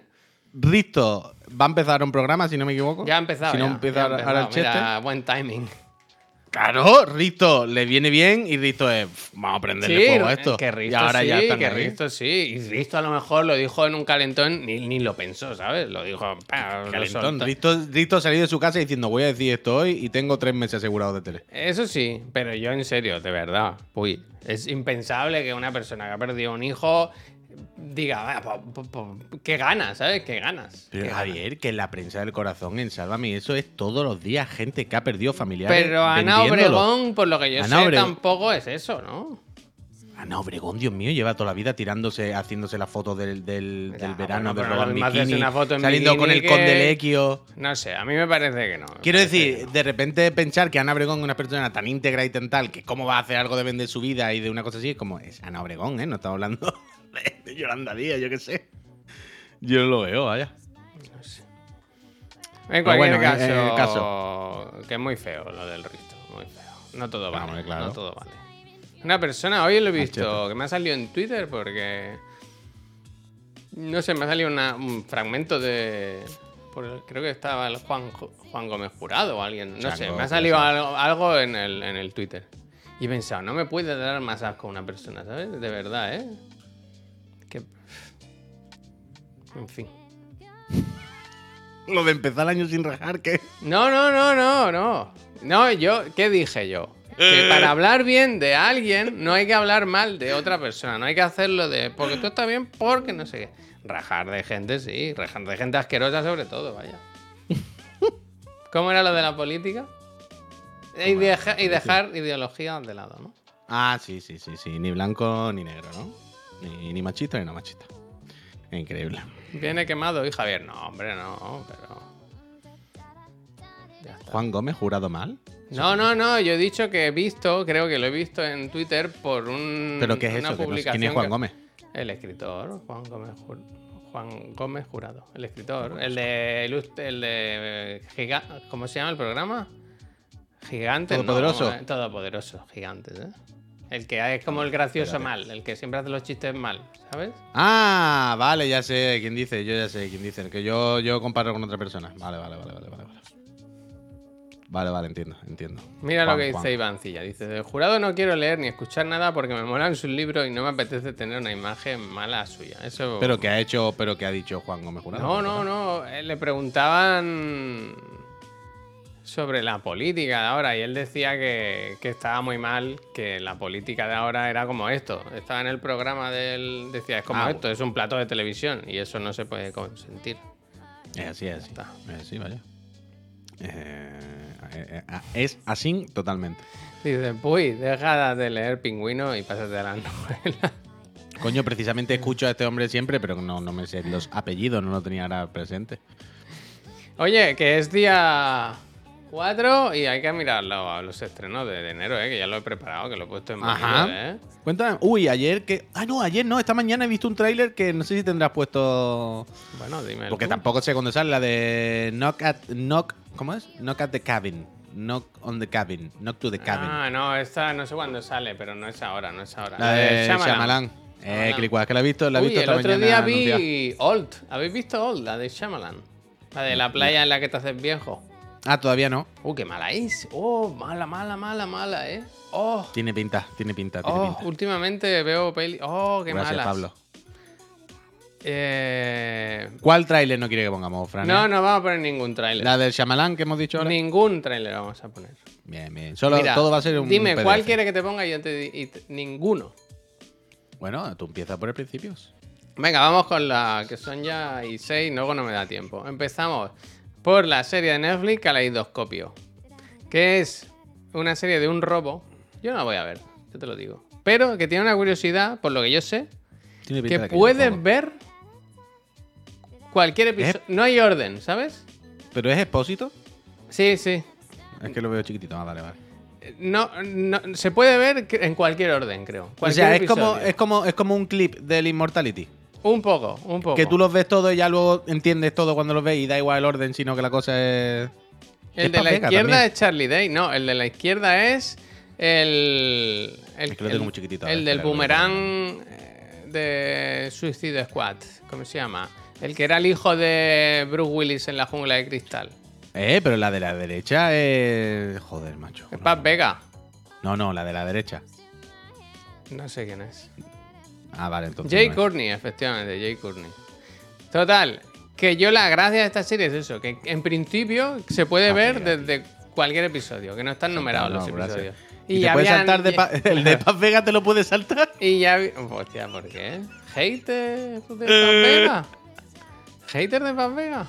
Risto va a empezar un programa, si no me equivoco. Ya ha empezado. Si no ya, empieza ya ha ahora el. Mira, buen timing. Claro, Risto le viene bien y Risto es. "Pf, Vamos a prenderle fuego a esto. Que Risto y ahora sí, ya están que. Risto sí. Y Risto a lo mejor lo dijo en un calentón, ni, ni lo pensó, ¿sabes? Lo dijo. Calentón. Risto, Risto ha salido de su casa diciendo voy a decir esto hoy y tengo tres meses asegurados de tele. Eso sí, pero yo en serio, de verdad. Uy, es impensable que una persona que ha perdido un hijo diga, "Va, po- po- po- qué ganas, ¿sabes? Qué ganas. Pero qué ganas". Javier, que la prensa del corazón, en Sálvame, eso es todos los días gente que ha perdido familiares. Pero Ana. Obregón, por lo que yo Ana sé, tampoco es eso, ¿no? Ana Obregón, Dios mío, lleva toda la vida tirándose, haciéndose las fotos del, del, Ya, del verano, bueno, de bikini, una foto en saliendo con el bikini que- conde Lequio. No sé, a mí me parece que no. Quiero decir, no. de repente pensar que Ana Obregón es una persona tan íntegra y tan tal, que cómo va a hacer algo de vender su vida y de una cosa así, es como, es Ana Obregón, ¿eh? No estamos hablando de, Yolanda Díaz, yo qué sé. Yo no lo veo, vaya. En cualquier bueno, caso, en- en el caso. que es muy feo lo del Risto, muy feo. No todo vale, Hombre, claro. no todo vale. Una persona, hoy lo he visto, Machete. que me ha salido en Twitter porque... No sé, me ha salido una- un fragmento de... por- creo que estaba el Juan, Juan Gómez Jurado o alguien, no sé, me ha salido algo, algo en, el, en el Twitter. Y he pensado, no me puede dar más asco una persona, ¿sabes? De verdad, ¿eh? En fin. Lo de empezar el año sin rajar, ¿qué? No, no, no, no, no. No, yo, ¿qué dije yo? Que Eh. para hablar bien de alguien no hay que hablar mal de otra persona. No hay que hacerlo de porque tú estás bien, porque no sé qué. Rajar de gente, sí. Rajar de gente asquerosa sobre todo, vaya. ¿Cómo era lo de la política? Y, deja- y dejar ideología de lado, ¿no? Ah, sí, sí, sí, sí. Ni blanco ni negro, ¿no? Ni, ni machista ni no machista. Increíble. Viene quemado y Javier, no, hombre, no, pero... Juan Gómez, jurado mal. No, no, no, yo he dicho que he visto, creo que lo he visto en Twitter por un, ¿Pero qué es una eso? Publicación. ¿Quién es Juan que- Gómez? El escritor, Juan Gómez, Jur- Juan Gómez Jurado. El escritor, el de, Ilust- el de Giga- ¿Cómo se llama el programa? Gigante. Todopoderoso. No, eh, todopoderoso, gigantes, ¿eh? El que es como el gracioso Espérate. mal, el que siempre hace los chistes mal, ¿sabes? Ah, vale, ya sé quién dice, yo ya sé quién dice. Que yo, yo comparo con otra persona. Vale, vale, vale, vale, vale. Vale, vale, entiendo, entiendo. Mira Juan, lo que Juan. dice Ivancilla. Dice, del jurado no quiero leer ni escuchar nada porque me molan sus libros y no me apetece tener una imagen mala suya. Eso... Pero que ha hecho, pero que ha dicho Juan Gómez Jurado. No, no, no. eh, Le preguntaban sobre la política de ahora y él decía que, que estaba muy mal, que la política de ahora era como esto. Estaba en el programa del... Decía, es como Ah. esto, es un plato de televisión y eso no se puede consentir. Es así, es así. está. Es así, vaya. Eh, eh, eh, es así totalmente. Dice, uy, deja de leer Pingüino y pásate a la novela. Coño, precisamente escucho a este hombre siempre, pero no, no me sé los apellidos, no lo tenía ahora presente. Oye, que es día 4 y hay que mirarlo a los estrenos de, de enero, ¿eh? que ya lo he preparado, que lo he puesto en Ajá. ¿eh? Cuéntame. Uy, ayer que. Ah, no, ayer no. Esta mañana he visto un tráiler que no sé si tendrás puesto. Bueno, dime. Porque tú. tampoco sé cuándo sale la de Knock at. Knock. ¿Cómo es? Knock at the cabin. Knock on the cabin. Knock to the cabin. Ah, no, esta no sé cuándo sale, pero no es ahora, no es ahora. la de Shyamalan. Eh, Shyamalan. Clicuas, que la he visto, la he Uy, visto el otro día vi Old. ¿Habéis visto Old, la de Shyamalan? La de la playa en la que te haces viejo. Ah, todavía no. Uh, qué mala es. Oh, mala, mala, mala, mala, ¿eh? Oh, Tiene pinta, tiene pinta, tiene oh pinta. últimamente veo peli. Oh, qué Gracias, malas. Pablo. Eh... ¿Cuál tráiler no quiere que pongamos, Fran? No, no vamos a poner ningún tráiler. La del Shyamalan que hemos dicho ahora. Ningún tráiler vamos a poner. Bien, bien. Solo Mira, todo va a ser un. Dime. ¿cuál quiere que te ponga? Y yo te y Ninguno. Bueno, tú empiezas por el principio. Venga, vamos con la que son ya y seis, luego no me da tiempo. Empezamos por la serie de Netflix Caleidoscopio, que es una serie de un robo. Yo no la voy a ver, yo te lo digo. Pero que tiene una curiosidad, por lo que yo sé, que de es puedes ver cualquier episodio. No hay orden, ¿sabes? ¿Pero es expósito? Sí, sí. Es que lo veo chiquitito. Ah, vale, vale. No, no, se puede ver en cualquier orden, creo. O sea, es como, es, como, es como un clip del Immortality. Un poco, un poco. Que tú los ves todo y ya luego entiendes todo cuando los ves y da igual el orden, sino que la cosa es. El es de la izquierda también. es Charlie Day. No, el de la izquierda es el. El, Es que lo tengo el- muy chiquitito, el ver, del boomerang eh, de Suicide Squad. ¿Cómo se llama? El que era el hijo de Bruce Willis en la jungla de cristal. Eh, pero la de la derecha es. Joder, macho. Es No, Pat Vega. No, no, la de la derecha. No sé quién es. Ah, vale, entonces. Jay no. Courtney, efectivamente, Jay Courtney. Total, que yo la gracia de esta serie es eso, que en principio se puede Ah, ver mira, desde cualquier episodio, que no están numerados los gracias. episodios. Y, te puedes habían- saltar de Pa- el de Paz Vega, te lo puedes saltar. Y ya vi... Hostia, ¿por qué? ¿Hater de Paz Eh. Vega? ¿Hater de Paz Vega?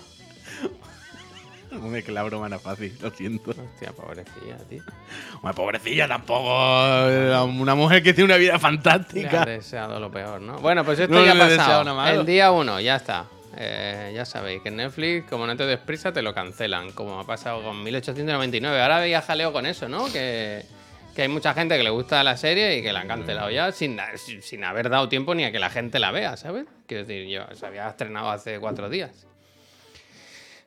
Hombre, que la broma era fácil, lo siento. Hostia, pobrecilla, tío. Hombre, pobrecilla, tampoco. eh, Una mujer que tiene una vida Le fantástica. deseado lo peor, ¿no? Bueno, pues esto No ya ha le pasado. El día uno, ya está. Eh, ya sabéis que en Netflix, como no te des prisa, te lo cancelan. Como ha pasado con 1899. Ahora veía jaleo con eso, ¿no? Que, que hay mucha gente que le gusta la serie y que la han cancelado ya sin, sin haber dado tiempo ni a que la gente la vea, ¿sabes? Quiero decir, yo se había estrenado hace cuatro días.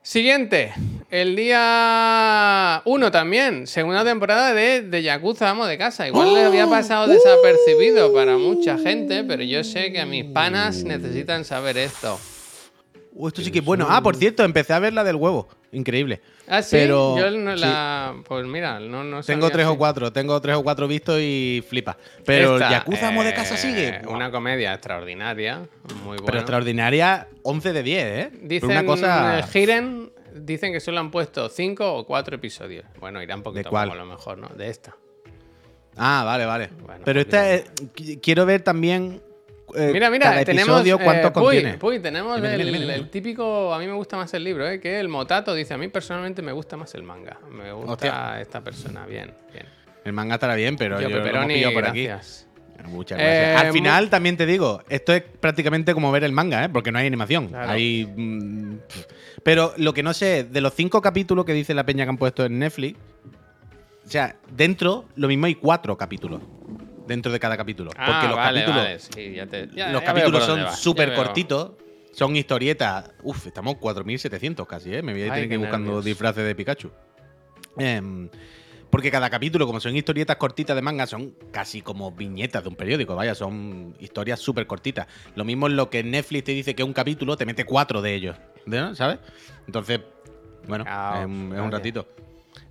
Siguiente, el día 1 también, segunda temporada de, de Yakuza Amo de Casa. Igual le había pasado desapercibido para mucha gente, pero yo sé que a mis panas necesitan saber esto. Uh, esto sí que es bueno. Ah, por cierto, empecé a ver la del huevo. Increíble. Ah, sí, Pero- yo no sí. la. Pues mira, no, no Tengo tres o cuatro, tengo tres o cuatro vistos y flipa. Pero Esta, Yakuza de eh, Casa sigue. Buah. Una comedia extraordinaria, muy buena. Pero extraordinaria, 11 de 10, ¿eh? Dicen, una cosa. eh, dicen que solo han puesto cinco o cuatro episodios. Bueno, irá un poquito más, a lo mejor, ¿no? De esta. Ah, vale, vale. Bueno, Pero esta es- qu- quiero ver también. Eh, Mira, mira, cada tenemos. episodio, ¿cuántos eh, Puy, contiene? Puy, tenemos Dime, el, dime, dime, dime. el típico. A mí me gusta más el libro, ¿eh? Que el Motato dice: A mí personalmente me gusta más el manga. Me gusta Hostia. esta persona. Bien, bien. El manga estará bien, pero Yo, yo, lo hemos por aquí. Muchas Eh, gracias. Al mu- final, también te digo, esto es prácticamente como ver el manga, ¿eh? Porque no hay animación. Claro. Hay. mm, pero lo que no sé, de los cinco capítulos que dice la peña que han puesto en Netflix, o sea, dentro lo mismo hay cuatro capítulos. Dentro de cada capítulo. Ah, porque los vale, capítulos, vale. Sí, ya te, ya- los ya capítulos son súper cortitos. Son historietas. Uf, estamos 4.700 casi, ¿eh? Me voy a tener que ir buscando disfraces de Pikachu. Em, porque cada capítulo, como son historietas cortitas de manga, son casi como viñetas de un periódico, vaya, son historias súper cortitas. Lo mismo es lo que Netflix te dice que un capítulo te mete cuatro de ellos, ¿no? ¿sabes? Entonces, bueno, Ah, es, un, es un ratito.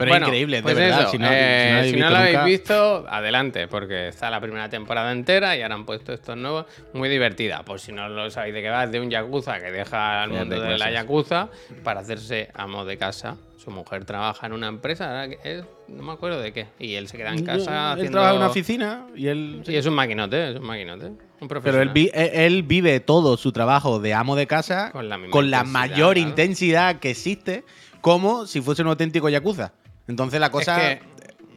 Pero Bueno, es increíble, de pues verdad. eso, si no, eh, si no lo habéis nunca- visto, adelante, porque está la primera temporada entera y ahora han puesto estos nuevos. Muy divertida. Por si no lo sabéis de qué va, es de un yakuza que deja al Fíjate, mundo de la yakuza para hacerse amo de casa. Su mujer trabaja en una empresa, es- no me acuerdo de qué. Y él se queda en casa Él haciendo. trabaja en una oficina y él. Sí, es un maquinote, es un maquinote. Un Pero profesional. él, vi- él- él vive todo su trabajo de amo de casa Con la con mayor intensidad que existe, como si fuese un auténtico yakuza. Entonces la cosa. que,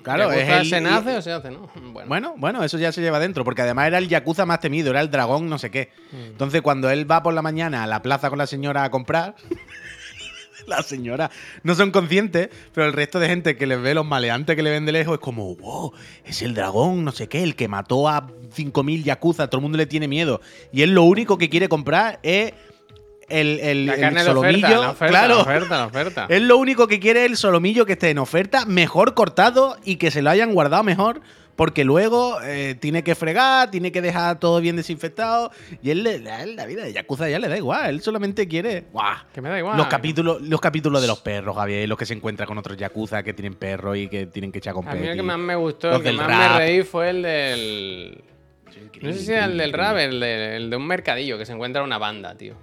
claro, es ¿Yakuza el- ¿Se nace o se hace, no? Bueno. Bueno, bueno, eso ya se lleva dentro, porque además era el yakuza más temido, era el dragón no sé qué. Mm. Entonces cuando él va por la mañana a la plaza con la señora a comprar, la señora no son conscientes, pero el resto de gente que les ve los maleantes que le ven de lejos es como, wow, es el dragón no sé qué, el que mató a 5.000 yakuza, todo el mundo le tiene miedo. Y él lo único que quiere comprar es el, el, la el carne de solomillo. oferta, la oferta, claro. la oferta, la oferta. Él lo único que quiere es el solomillo que esté en oferta, mejor cortado y que se lo hayan guardado mejor, porque luego eh, tiene que fregar, tiene que dejar todo bien desinfectado. Y él, la vida de Yakuza ya le da igual, él solamente quiere. ¡guau! Que me da igual. Los capítulos, los capítulos de los perros, Javier, los que se encuentran con otros Yakuza que tienen perros y que tienen que echar con A mí el que más me gustó, Los el que más rap. me reí fue el del. No sé si era el del rap, el de, el de un mercadillo que se encuentra una banda, tío.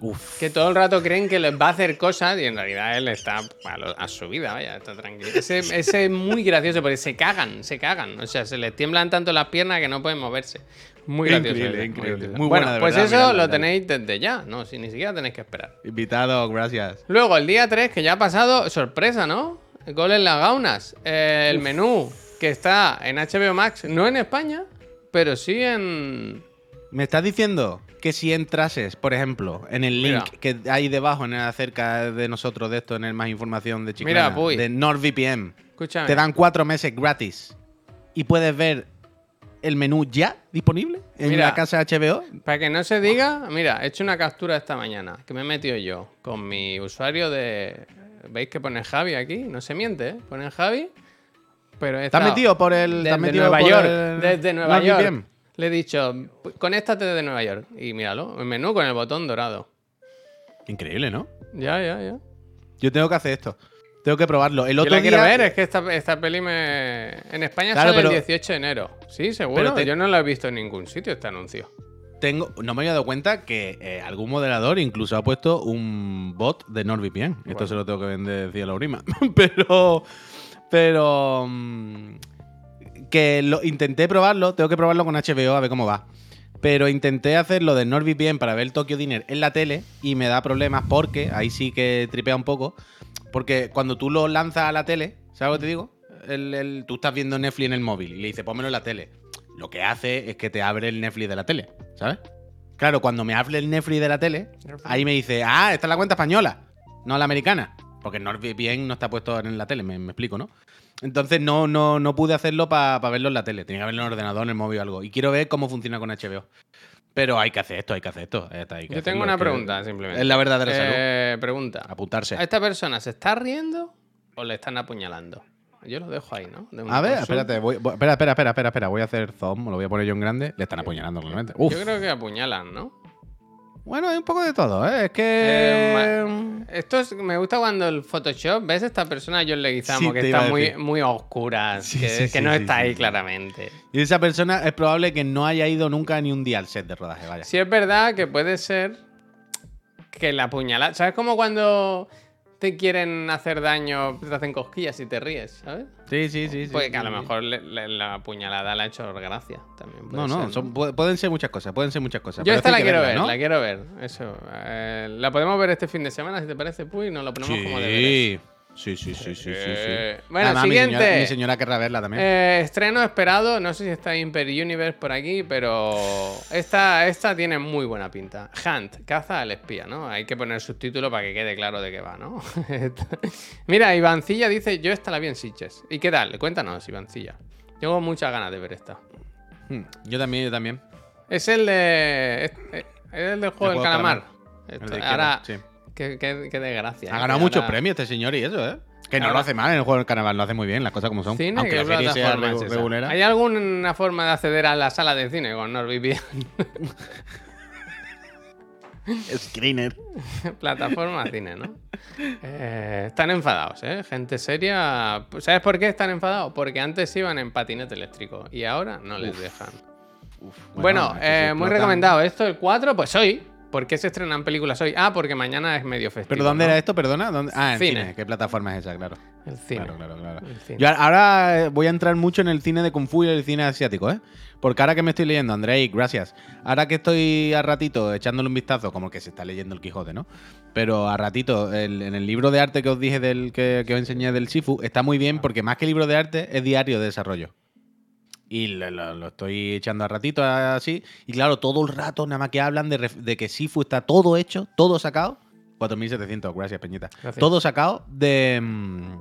Uf. Que todo el rato creen que les va a hacer cosas y en realidad él está a, lo- a su vida, vaya, está tranquilo. Ese, ese es muy gracioso porque se cagan, se cagan. O sea, se les tiemblan tanto las piernas que no pueden moverse. Muy gracioso. Increíble, increíble. Muy bueno, buena, pues verdad, eso lo tenéis desde ya, no, si ni siquiera tenéis que esperar. Invitado, gracias. Luego, el día 3, que ya ha pasado, sorpresa, ¿no? Gol en las gaunas. Eh, el menú que está en HBO Max, no en España, pero sí en. ¿Me estás diciendo que si entrases, por ejemplo, en el link Mira. que hay debajo en el acerca de nosotros de esto, en el más información de Chiclana, Mira, de NordVPN, Escúchame. te dan cuatro meses gratis y puedes ver el menú ya disponible en Mira. la casa HBO? Para que no se diga, mira, he hecho una captura esta mañana que me he metido yo con mi usuario de. ¿Veis que pone Javi aquí? No se miente, ¿eh? Pone Javi. Pero he ¿Te has metido por el- Desde Nueva York. Desde Nueva? York. Le he dicho, conéctate desde Nueva York. Y míralo, el menú con el botón dorado. Increíble, ¿no? Ya, ya, ya. Yo tengo que hacer esto. Tengo que probarlo. El Yo otro la quiero ver, es que esta, esta peli me... En España Claro, sale pero- el 18 de enero. Sí, seguro. Te- Yo no lo he visto en ningún sitio este anuncio. Tengo, no me había dado cuenta que eh, algún moderador incluso ha puesto un bot de NordVPN. Esto se lo tengo que vender decía la pero. Pero. Que lo, intenté probarlo. Tengo que probarlo con HBO a ver cómo va. Pero intenté hacer lo de NordVPN para ver Tokyo Dinner en la tele y me da problemas porque ahí sí que tripea un poco. Porque cuando tú lo lanzas a la tele, ¿sabes lo que te digo? El- el- tú estás viendo Netflix en el móvil y le dices, pónmelo en la tele. Lo que hace es que te abre el Netflix de la tele, ¿sabes? Claro, cuando me abre el Netflix de la tele, ahí me dice, ah, esta es la cuenta española, no la americana. Porque NordVPN no está puesto en la tele, me, me explico, ¿no? Entonces no, no, no pude hacerlo para verlo en la tele. Tenía que verlo en el ordenador, en el móvil o algo. Y quiero ver cómo funciona con HBO. Pero hay que hacer esto, hay que hacer esto. hay que Yo tengo una pregunta, simplemente. Es la verdadera salud. Eh, pregunta. Apuntarse. ¿A esta persona se está riendo o le están apuñalando? Yo lo dejo ahí, ¿no? De A ver, espérate, voy, voy- espera, espera, espera, espera, espera. Voy a hacer zoom, lo voy a poner yo en grande. Le están apuñalando claramente. Uf. Yo creo que apuñalan, ¿no? Bueno, hay un poco de todo, ¿eh? Es Eh, que. Esto es, me gusta cuando el Photoshop, ¿ves esta persona John Leguizamo Sí, que está a muy, muy a oscuras, Sí, que, sí, que sí, no está ahí claramente? Y esa persona es probable que no haya ido nunca ni un día al set de rodaje, vaya. Sí es verdad que puede ser que la apuñalada... ¿Sabes como cuando te quieren hacer daño, te hacen cosquillas y te ríes, ¿sabes? Sí, sí, sí. sí, Pues que a sí, lo sí. mejor le- le- la apuñalada le ha hecho gracia también. No, no, son- pu- pueden ser muchas cosas, pueden ser muchas cosas. Yo esta la quiero verla, ver, ¿no? la quiero ver. Eso. eh, la podemos ver este fin de semana, si te parece, Puy, nos lo ponemos como deberes. Sí. Sí, sí, sí, sí, sí, sí. Eh, bueno, Además, mi siguiente. señora- Mi señora, querrá verla también. Eh, estreno esperado, no sé si está Imper Universe por aquí, pero esta, esta tiene muy buena pinta. Hunt, caza al espía, ¿no? Hay que poner subtítulo para que quede claro de qué va, ¿no? Mira, Ivancilla dice, yo esta la vi en Sitges. ¿Y qué tal? Cuéntanos, Ivancilla. Tengo muchas ganas de ver esta. Hmm, Yo también, yo también. Es el de... Es, es el del juego del juego calamar. Esto- de ahora, sí. Qué, qué- qué desgracia. Ha ganado muchos premios este señor y eso, ¿eh? Que no Ahora- lo hace mal en el juego del carnaval, lo hace muy bien, las cosas como son. Cine, Aunque ¿qué la serie sea regulera. ¿Hay alguna forma de acceder a la sala de cine con NordVPN? Screener. Plataforma cine, ¿no? Eh, están enfadados, ¿eh? Gente seria. ¿Sabes por qué están enfadados? Porque antes iban en patinete eléctrico y ahora no les dejan. Uf, Bueno, eh, muy recomendado. Esto, el 4, pues hoy. ¿Por qué se estrenan películas hoy? Ah, porque mañana es medio festivo. ¿Pero dónde ¿no? era esto? Perdona. ¿Dónde? Ah, en Cine. cine. ¿Qué plataforma es esa? Claro. El cine. Claro, claro, claro. Cine. Yo ahora eh, voy a entrar mucho en el cine de Kung Fu y el cine asiático, ¿eh? Porque ahora que me estoy leyendo, Andrei, gracias. Ahora que estoy a ratito echándole un vistazo, como que se está leyendo el Quijote, ¿no? Pero a ratito, el- en el libro de arte que os dije del que, que os enseñé del Sifu, está muy bien porque más que libro de arte es diario de desarrollo. Y lo, lo- lo estoy echando a ratito así. Y claro, todo el rato nada más que hablan de, que Sifu está todo hecho, todo sacado. 4.700, gracias, Peñita. Gracias. Todo sacado de, mm,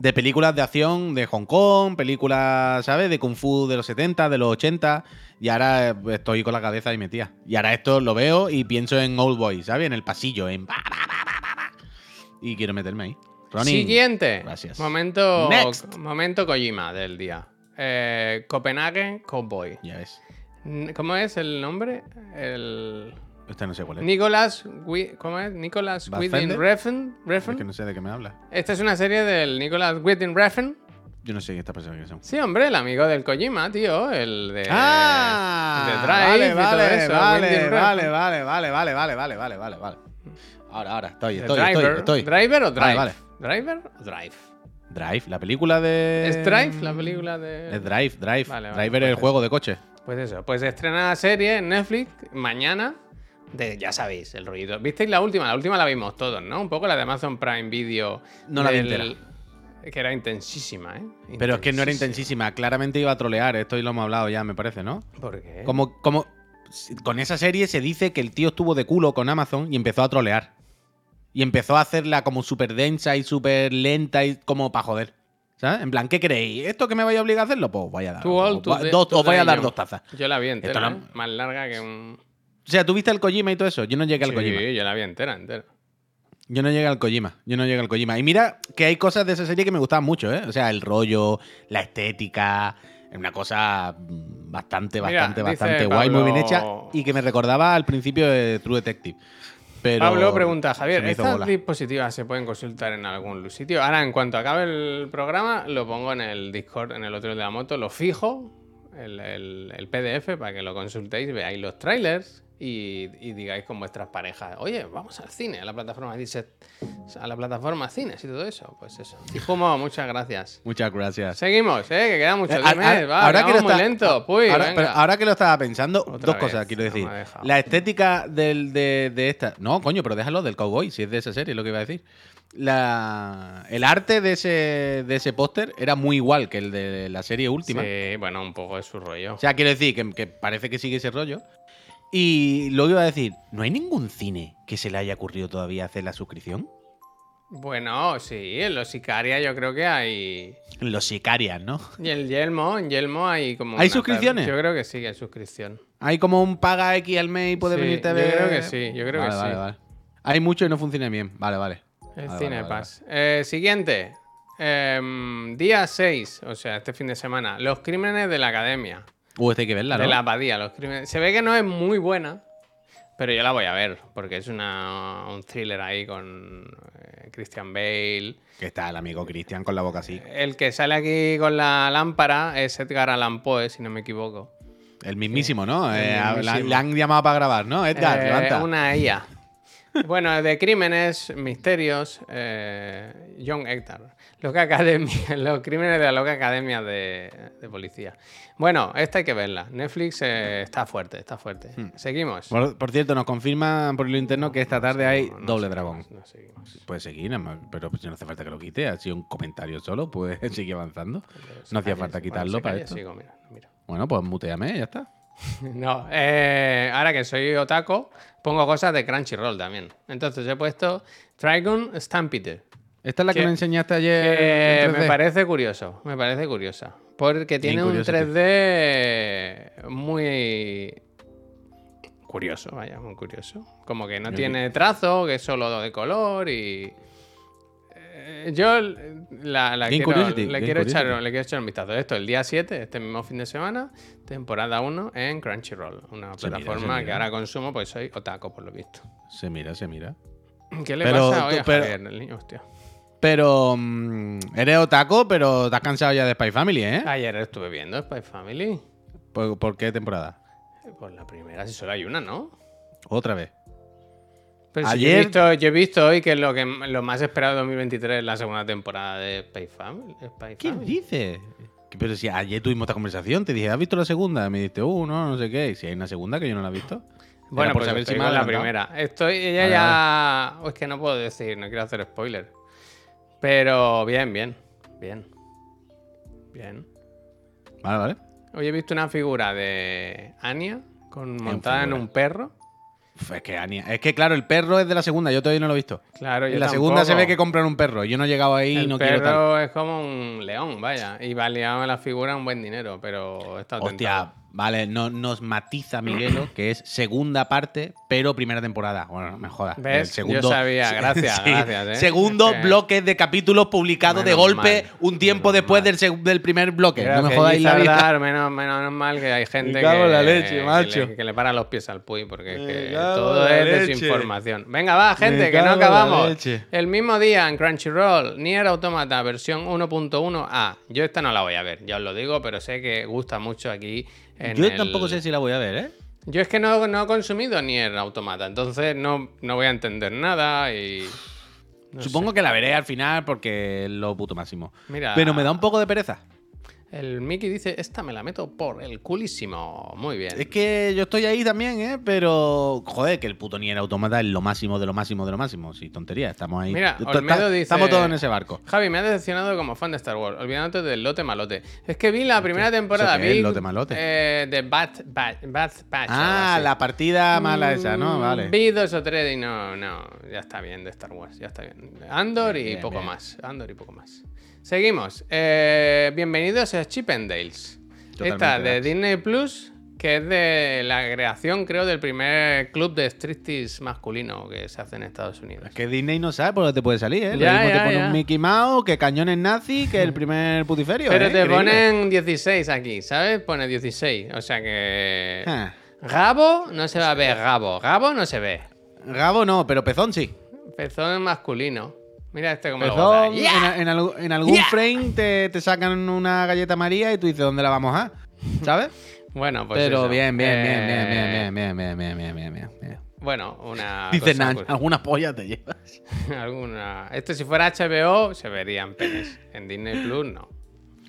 de películas de acción de Hong Kong, películas, ¿sabes? De Kung Fu de los 70, de los 80. Y ahora estoy con la cabeza ahí metida. Y ahora esto lo veo y pienso en Old Boy, ¿sabes? En el pasillo, en... Y quiero meterme ahí. Ronin, Siguiente. Gracias. Momento, Next. momento Kojima del día. Eh, Copenhagen Cowboy. Ya ves. ¿Cómo es el nombre? El. Este no sé cuál es. Nicolas. ¿Cómo es? Nicolas Winding ¿Fassbender? Refn. Es Refn. que no sé de qué me habla. Esta es una serie del Nicolas Winding Refn. Yo no sé quién está que son. Sí, hombre, el amigo del Kojima, tío. El de. ¡Ah! de Drive y todo vale, eso, vale, Refn. vale, vale, vale, vale, vale, vale, vale, vale, vale. Ahora, ahora, estoy, estoy, Driver. estoy, estoy. ¿Driver o Drive? Vale, vale. ¿Driver o Drive? Drive, la película de. ¿Es Drive la película de.? Es Drive, Drive. Vale, vale, Driver es el juego de coche. Pues eso, pues estrena la serie en Netflix mañana. De, ya sabéis, el rollito. ¿Visteis la última? La última la vimos todos, ¿no? Un poco la de Amazon Prime Video. No la vi Que era intensísima, ¿eh? Pero es que no era intensísima. Claramente iba a trolear. Esto y lo hemos hablado ya, me parece, ¿no? ¿Por qué? Como, como. Con esa serie se dice que el tío estuvo de culo con Amazon y empezó a trolear. Y empezó a hacerla como súper densa y súper lenta y como para joder. ¿Sabes? En plan, ¿qué creéis? ¿Esto que me vaya a obligar a hacerlo? Pues vaya a dar. Os va- de- dos- to os voy a dar dos tazas. Yo la vi entera, la- ¿eh? Más larga que un. O sea, ¿tú viste el Kojima y todo eso? Yo no llegué al Sí, Kojima. yo la vi entera, entera. Yo no llegué al Kojima. Yo no llegué al Kojima. Y mira que hay cosas de esa serie que me gustaban mucho, ¿eh? O sea, el rollo, la estética. Es una cosa bastante, Mira, bastante, bastante guay, muy bien hecha. Y que me recordaba al principio de True Detective. Pero Pablo pregunta, Javier, ¿estas bola. dispositivas se pueden consultar en algún sitio? Ahora, en cuanto acabe el programa, lo pongo en el Discord, en el otro de la moto, lo fijo, el, el- el PDF, para que lo consultéis, veáis los trailers y, y digáis con vuestras parejas, oye, vamos al cine, a la plataforma Disset, a la plataforma Cines y todo eso. Pues eso. Y Fumo, muchas gracias. Muchas gracias. Seguimos, ¿eh? Que queda mucho. Eh, Dime, a- va, ahora que lo vamos muy está- lento. Puy, ahora, venga. pero ahora que lo estaba pensando, Otra dos vez, cosas quiero decir. La estética del, de, de esta. No, coño, pero déjalo del cowboy, si es de esa serie, lo que iba a decir. La, el arte de ese, de ese póster era muy igual que el de la serie última. Sí, bueno, un poco de su rollo. O sea, quiero decir que, que parece que sigue ese rollo. Y luego iba a decir, ¿no hay ningún cine que se le haya ocurrido todavía hacer la suscripción? Bueno, sí, en los Sicaria yo creo que hay. Los sicarias, ¿no? Y el Yelmo, en Yelmo hay como. ¿Hay una suscripciones? Yo creo que sí, que hay suscripción. Hay como un paga X al mes y puede Sí, venirte a yo ver. creo que sí, yo creo que Vale, sí. vale, vale. Hay mucho y no funciona bien. Vale, vale. El Vale, Cine vale, vale, Pass. Eh, siguiente. Em, día 6, o sea, este fin de semana. Los crímenes de la academia. Uh, esta hay que verla, ¿no? De la abadía, los crímenes. Se ve que no es muy buena, pero yo la voy a ver, porque es una, un thriller ahí con eh, Christian Bale. Que está el amigo Cristian con la boca así. El que sale aquí con la lámpara es Edgar Allan Poe, si no me equivoco. El mismísimo, ¿no? El Eh, la- mismísimo. le han llamado para grabar, ¿no? Edgar, Eh, levanta. Una IA. Bueno, de crímenes, misterios, eh, John Hector. Loca Academia, los crímenes de la loca academia de, de policía. Bueno, esta hay que verla. Netflix eh, está fuerte, está fuerte. Hmm. Seguimos. Por, por cierto, nos confirman por lo interno que esta tarde hay No, no doble dragón. no seguimos. Puede seguir, pero pues no hace falta que lo quite. Ha sido un comentario solo, pues sigue avanzando. No hacía falta quitarlo para esto. sigo, mira, mira. Bueno, pues muteame, ya está. No, eh, ahora que soy otaco, pongo cosas de Crunchyroll también. Entonces he puesto Dragon Stampede. Esta es la que, Que- me enseñaste ayer. que me 3D. parece curioso, me parece curiosa. Porque tiene un curioso, 3D muy curioso, vaya, muy curioso. Como que no tiene trazo, que es solo de color y... eh, yo la, la quiero, le, quiero echar, le quiero echar un vistazo. Esto el día 7, este mismo fin de semana, temporada 1 en Crunchyroll, una Se mira, plataforma que ahora consumo, pues soy otaco por lo visto. Se mira, se mira. ¿Qué le Pero pasa hoy a pero- Javier, el niño? Hostia. Pero mm, eres otaco, pero te has cansado ya de Spy Family, ¿eh? Ayer estuve viendo Spy Family. ¿Por, por qué temporada? Pues la primera, si solo hay una, ¿no? Otra vez. Pero si yo, he Ayer- visto, yo he visto hoy que lo, que lo más esperado de 2023 es la segunda temporada de Spy Family. Spy ¿Qué Family. dices? Pero si ayer tuvimos esta conversación, te dije, ¿has visto la segunda? Me dijiste, uh, no, no sé qué. Y si hay una segunda que yo no la he visto. Bueno, por pues saber si me la primera. Estoy, ella ya. Oh, es que no puedo decir, no quiero hacer spoiler. Pero bien, bien. Bien. Bien. Vale, vale. Hoy he visto una figura de Anya con, montada en un perro. Uf, es que Ania- Es que claro, el perro es de la segunda, yo todavía no lo he visto. Claro, yo En la segunda se ve que compran un perro. Yo no he llegado ahí y El no quiero tal. perro es como un león, vaya. Y valía la figura un buen dinero, pero está Hostia, vale, no, nos matiza Miguelo que es segunda parte, pero primera temporada. Bueno, no me jodas. ¿Ves? El segundo, Yo sabía, gracias, Sí. gracias, ¿eh? Segundo Es que- bloque de capítulos publicados de Menos golpe mal, un tiempo después del, del primer bloque. no me jodáis la vida. Menos, menos mal que hay gente que, la leche, que macho. le, que le para los pies al puy, porque es que todo es leche. desinformación. Venga, va, gente, que no acabamos. El mismo día en Crunchyroll, Nier Automata versión 1.1a. Yo esta no la voy a ver, ya os lo digo, pero sé que gusta mucho aquí. Yo el- tampoco sé si la voy a ver, ¿eh? Yo es que no, no he consumido Nier Automata, entonces no, no voy a entender nada y. no Supongo que la veré al final porque es lo puto máximo. Mira. Pero me da un poco de pereza. El Mickey dice: Esta me la meto por el culísimo. Muy bien. Es que yo estoy ahí también, ¿eh? Pero, joder, que el puto Nier Automata es lo máximo de lo máximo de lo máximo. Sí, tontería, estamos ahí. Mira, Olmedo dice- Estamos todos en ese barco. Javi, me ha decepcionado como fan de Star Wars, olvidándote del lote malote. Es que vi la primera temporada, ¿Eso qué es, vi lote malote? eh, de Bad, Bad, Bad algo Ah, la partida mala esa, ¿no? Mm, Vale. Vi dos o tres y no, no, ya está bien de Star Wars, ya está bien. Andor y Bien, poco bien. más, Andor y poco más. Seguimos. Eh, bienvenidos a Chip and Dales. Totalmente, Esta de. Disney Plus, que es de la creación, creo, del primer club de striptease masculino que se hace en Estados Unidos. Es que Disney no sabe por dónde te puede salir, ¿eh? Lo Ya, mismo ya, te pone ya. un Mickey Mouse, que cañones nazi, que el primer putiferio. Pero ¿eh? te Increíble. ponen 16 aquí, ¿sabes? Pone 16. O sea que. Ah. Gabo no se va a ver Gabo. Gabo no se ve. Gabo no, pero Pezón sí. Pezón masculino. Mira este como lo. ¡Ya! en, en algu- en algún Yeah. frame te, te sacan una galleta María y tú dices, ¿dónde la vamos a? ¿Sabes? Bueno, pues. pero eso. bien, bien, bien, Eh, bien, bien, bien, bien, bien, bien, bien, bien, bien. Bueno, una. Dice cosa alguna polla te llevas. Alguna. Esto si fuera HBO se verían penes. En Disney Plus no.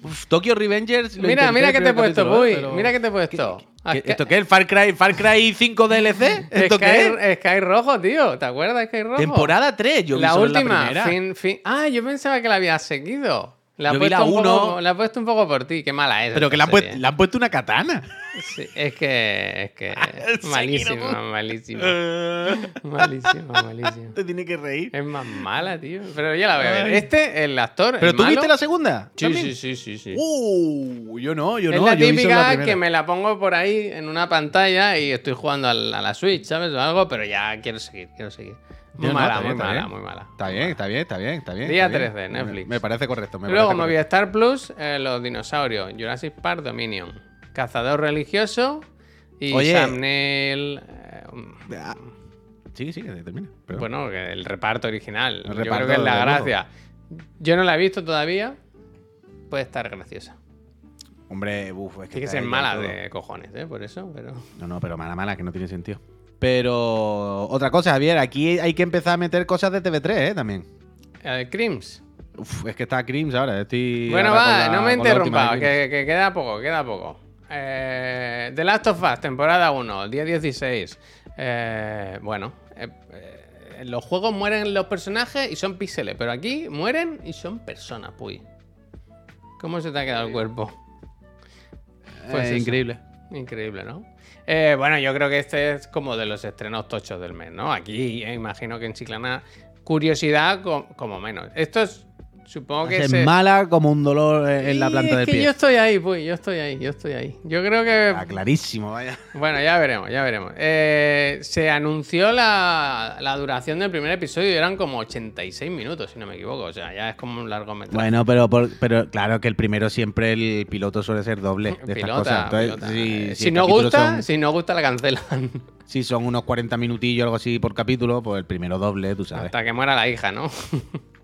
Uf, Tokyo Revengers. Mira, mira que te he puesto, Puy. ¿eh? Pero- Mira que te he puesto. ¿Qué- ¿Esto qué es? ¿Far Cry, Far Cry 5 DLC? ¿Esto Sky, qué es? Sky Rojo, tío. ¿Te acuerdas de Sky Rojo? Temporada 3, yo la última, la fin, fin. Ah, yo pensaba que la habías seguido. La Yo vi puesto la la he puesto un poco por ti. Qué mala es. Pero que le han, puesto, le han puesto una katana. Sí, es que. Es que. Malísima, malísima. Malísima, malísima. Te tiene que reír. Es más mala, tío. Pero ya la voy a ver. Este, el actor. ¿Pero el tú malo- viste la segunda? Sí, sí, sí, sí, sí. Uh, yo no, yo es no. la yo vi solo típica primera. que me la pongo por ahí en una pantalla y estoy jugando a la Switch, ¿sabes? O algo, pero ya quiero seguir, quiero seguir. Muy no, mala, bien, muy mala, muy mala. Está bien, está bien, está bien, está bien. Día está bien. 13, Me- Netflix. Me, parece correcto. Me Luego, parece correcto. Movistar Plus, eh, los dinosaurios, Jurassic Park Dominion, Cazador Religioso y Oye. Sam Neill, eh, Ah, Sí, sí, que termina. Perdón. bueno, el reparto original. El Yo reparto creo que es la gracia. Yo no la he visto todavía. Puede estar graciosa. Hombre, uf, es que. Tiene que ser mala todo. de cojones, ¿eh? Por eso, pero. No, no, pero mala, mala, que no tiene sentido. Pero otra cosa, Javier, aquí hay que empezar a meter cosas de TV3, ¿eh? También. El Crims. Uf, es que está Crims ahora. Estoy Bueno, ahora va, la- no me interrumpa, que, que queda poco, queda poco. Eh, The Last of Us, temporada 1, día 16. Eh, bueno, eh, eh, en los juegos mueren los personajes y son píxeles, pero aquí mueren y son personas, puy. ¿Cómo se te ha quedado el cuerpo? Pues Eh, increíble. Increíble, ¿no? Eh, bueno, yo creo que este es como de los estrenos tochos del mes, ¿no? Aquí eh, imagino que en Chiclana, curiosidad co- como menos. Estos Supongo que Es mala como un dolor en la planta es del que pie. yo estoy ahí, pues, yo estoy ahí, yo estoy ahí. Yo creo que Está clarísimo, vaya. Bueno, ya veremos, ya veremos. Eh, se anunció la, la duración del primer episodio y eran como 86 minutos, si no me equivoco. O sea, ya es como un largometraje. Bueno, pero, por- pero claro que el primero siempre el piloto suele ser doble de estas cosas. Entonces, pilota. si, Eh, si no gusta, son- si no gusta la cancelan. si son unos 40 minutillos o algo así por capítulo, pues el primero doble, tú sabes. Hasta que muera la hija, ¿no?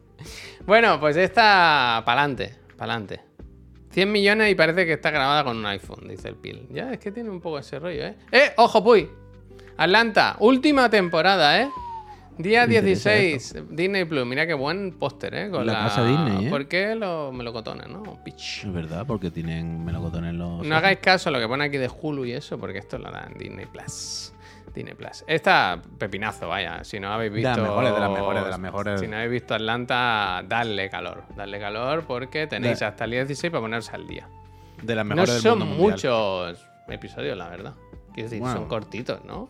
bueno, pues esta pa'lante, pa'lante. 100 millones y parece que está grabada con un iPhone, dice el Pil. Ya, es que tiene un poco ese rollo, ¿eh? ¡Eh! ¡Ojo, puy! Atlanta, última temporada, ¿eh? Día Me interesa 16, Disney Plus. Mira qué buen póster, ¿eh? Con La casa Disney, ¿eh? ¿Por qué los melocotones, no? Pitch. Es verdad, porque tienen melocotones los. No hagáis caso a lo que pone aquí de Hulu y eso, porque esto lo dan Disney Plus. Disney Plus. Esta, pepinazo, vaya. Si no habéis De visto. las mejores, de las mejores, de las mejores. Si no habéis visto Atlanta, dadle calor. Dadle calor porque tenéis De- hasta el día 16 para ponerse al día. De las No mejores del son mundo mundial. muchos episodios, la verdad. Quiero decir, Bueno. son cortitos, ¿no?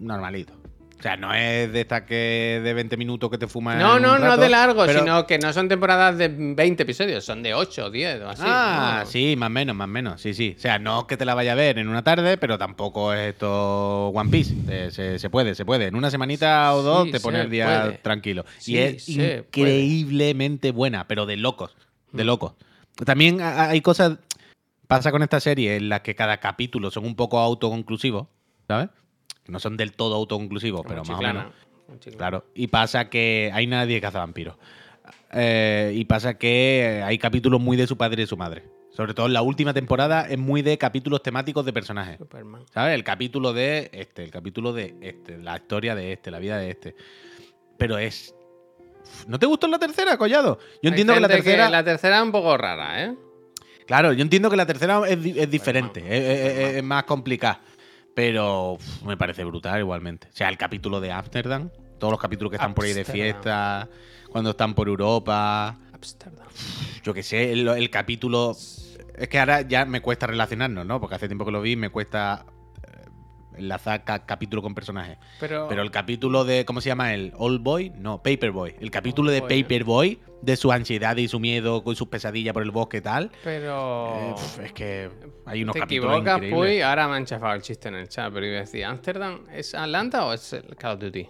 Normalito. O sea, no es de esta que de 20 minutos que te fumas. No, no, un no rato, de largo, pero- sino que no son temporadas de 20 episodios, son de 8 o 10 o así. ah, ¿no? sí, más o menos, más o menos. Sí, sí. O sea, no que te la vaya a ver en una tarde, pero tampoco es esto One Piece. Eh, se, se puede, se puede. En una semanita o dos te pones se el día puede. tranquilo. Sí, y es increíblemente buena, pero de locos. De Mm. locos. También ha- hay cosas. Pasa con esta serie en las que cada capítulo son un poco autoconclusivos, ¿sabes? No son del todo autoconclusivos, pero más o menos. Claro. Y pasa que hay nadie que caza vampiros. Eh, y pasa que hay capítulos muy de su padre y de su madre. Sobre todo en la última temporada es muy de capítulos temáticos de personajes. Superman. ¿Sabes? El capítulo de este, el capítulo de este, la historia de este, la vida de este. Pero es. ¿No te gustó la tercera, Collado? Yo entiendo que la tercera. la tercera es un poco rara, ¿eh? Claro, yo entiendo que la tercera es, es diferente, es, es- es- es más complicada. Pero uf, me parece brutal igualmente. O sea, el capítulo de Amsterdam, todos los capítulos que están por ahí de fiesta, cuando están por Europa, Amsterdam. yo qué sé, el, el capítulo... Es que ahora ya me cuesta relacionarnos, ¿no? Porque hace tiempo que lo vi, me cuesta enlazar ca- capítulo con personaje. Pero, Pero el capítulo de, ¿cómo se llama? El Old Boy, no, Paperboy. El capítulo de Old Boy, ¿no? Paperboy, de su ansiedad y su miedo con sus pesadillas por el bosque y tal. pero Eh, pf, es que hay unos te capítulos equivocas, increíbles. Puy. Ahora me han chafado el chiste en el chat, pero iba a decir, ¿Amsterdam es Atlanta o es el Call of Duty?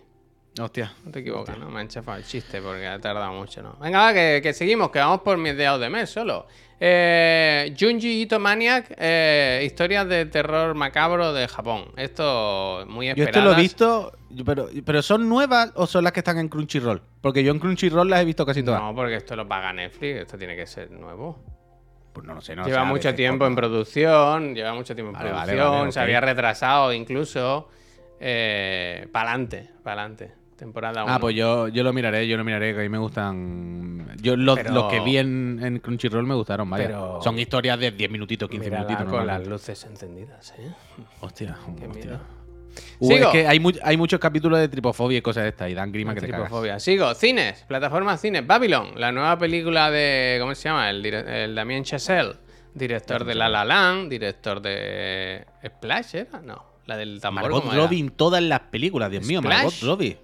Hostia. No te equivocas, ¿no? Me han chafado el chiste porque ha tardado mucho, ¿no? Venga, va, que, que seguimos, que vamos por mediados de mes solo. Eh, Junji Ito Maniac, eh, historias de terror macabro de Japón. Esto muy Yo esperado. esto lo he visto, yo- pero, pero ¿son nuevas o son las que están en Crunchyroll? Porque yo en Crunchyroll las he visto casi todas. No, porque esto lo paga Netflix, esto tiene que ser nuevo. Pues no lo sé, no lleva mucho tiempo en producción, lleva mucho tiempo en Vale, producción, vale, se había retrasado incluso. Eh, pa'lante, pa'lante. Temporada 1. Ah, pues yo, yo lo miraré, yo lo miraré, que a mí me gustan... Yo los, Pero- los que vi en, en Crunchyroll me gustaron, vaya. Pero- Son historias de 10 minutitos, 15 Mírala minutitos. con las luces encendidas, ¿eh? Hostia, Qué hostia. miedo. Uh, Sigo. es que hay, mu- hay muchos capítulos de tripofobia y cosas de estas y dan grima que te. Tripofobia. Sigo, cines, plataforma cines, Babylon, la nueva película de, ¿cómo se llama? El, el Damien Chazelle, director de La La Land, director de Splash, ¿era? No, la del tambor. Margot. Robbie en todas las películas, Dios mío. Margot Robbie.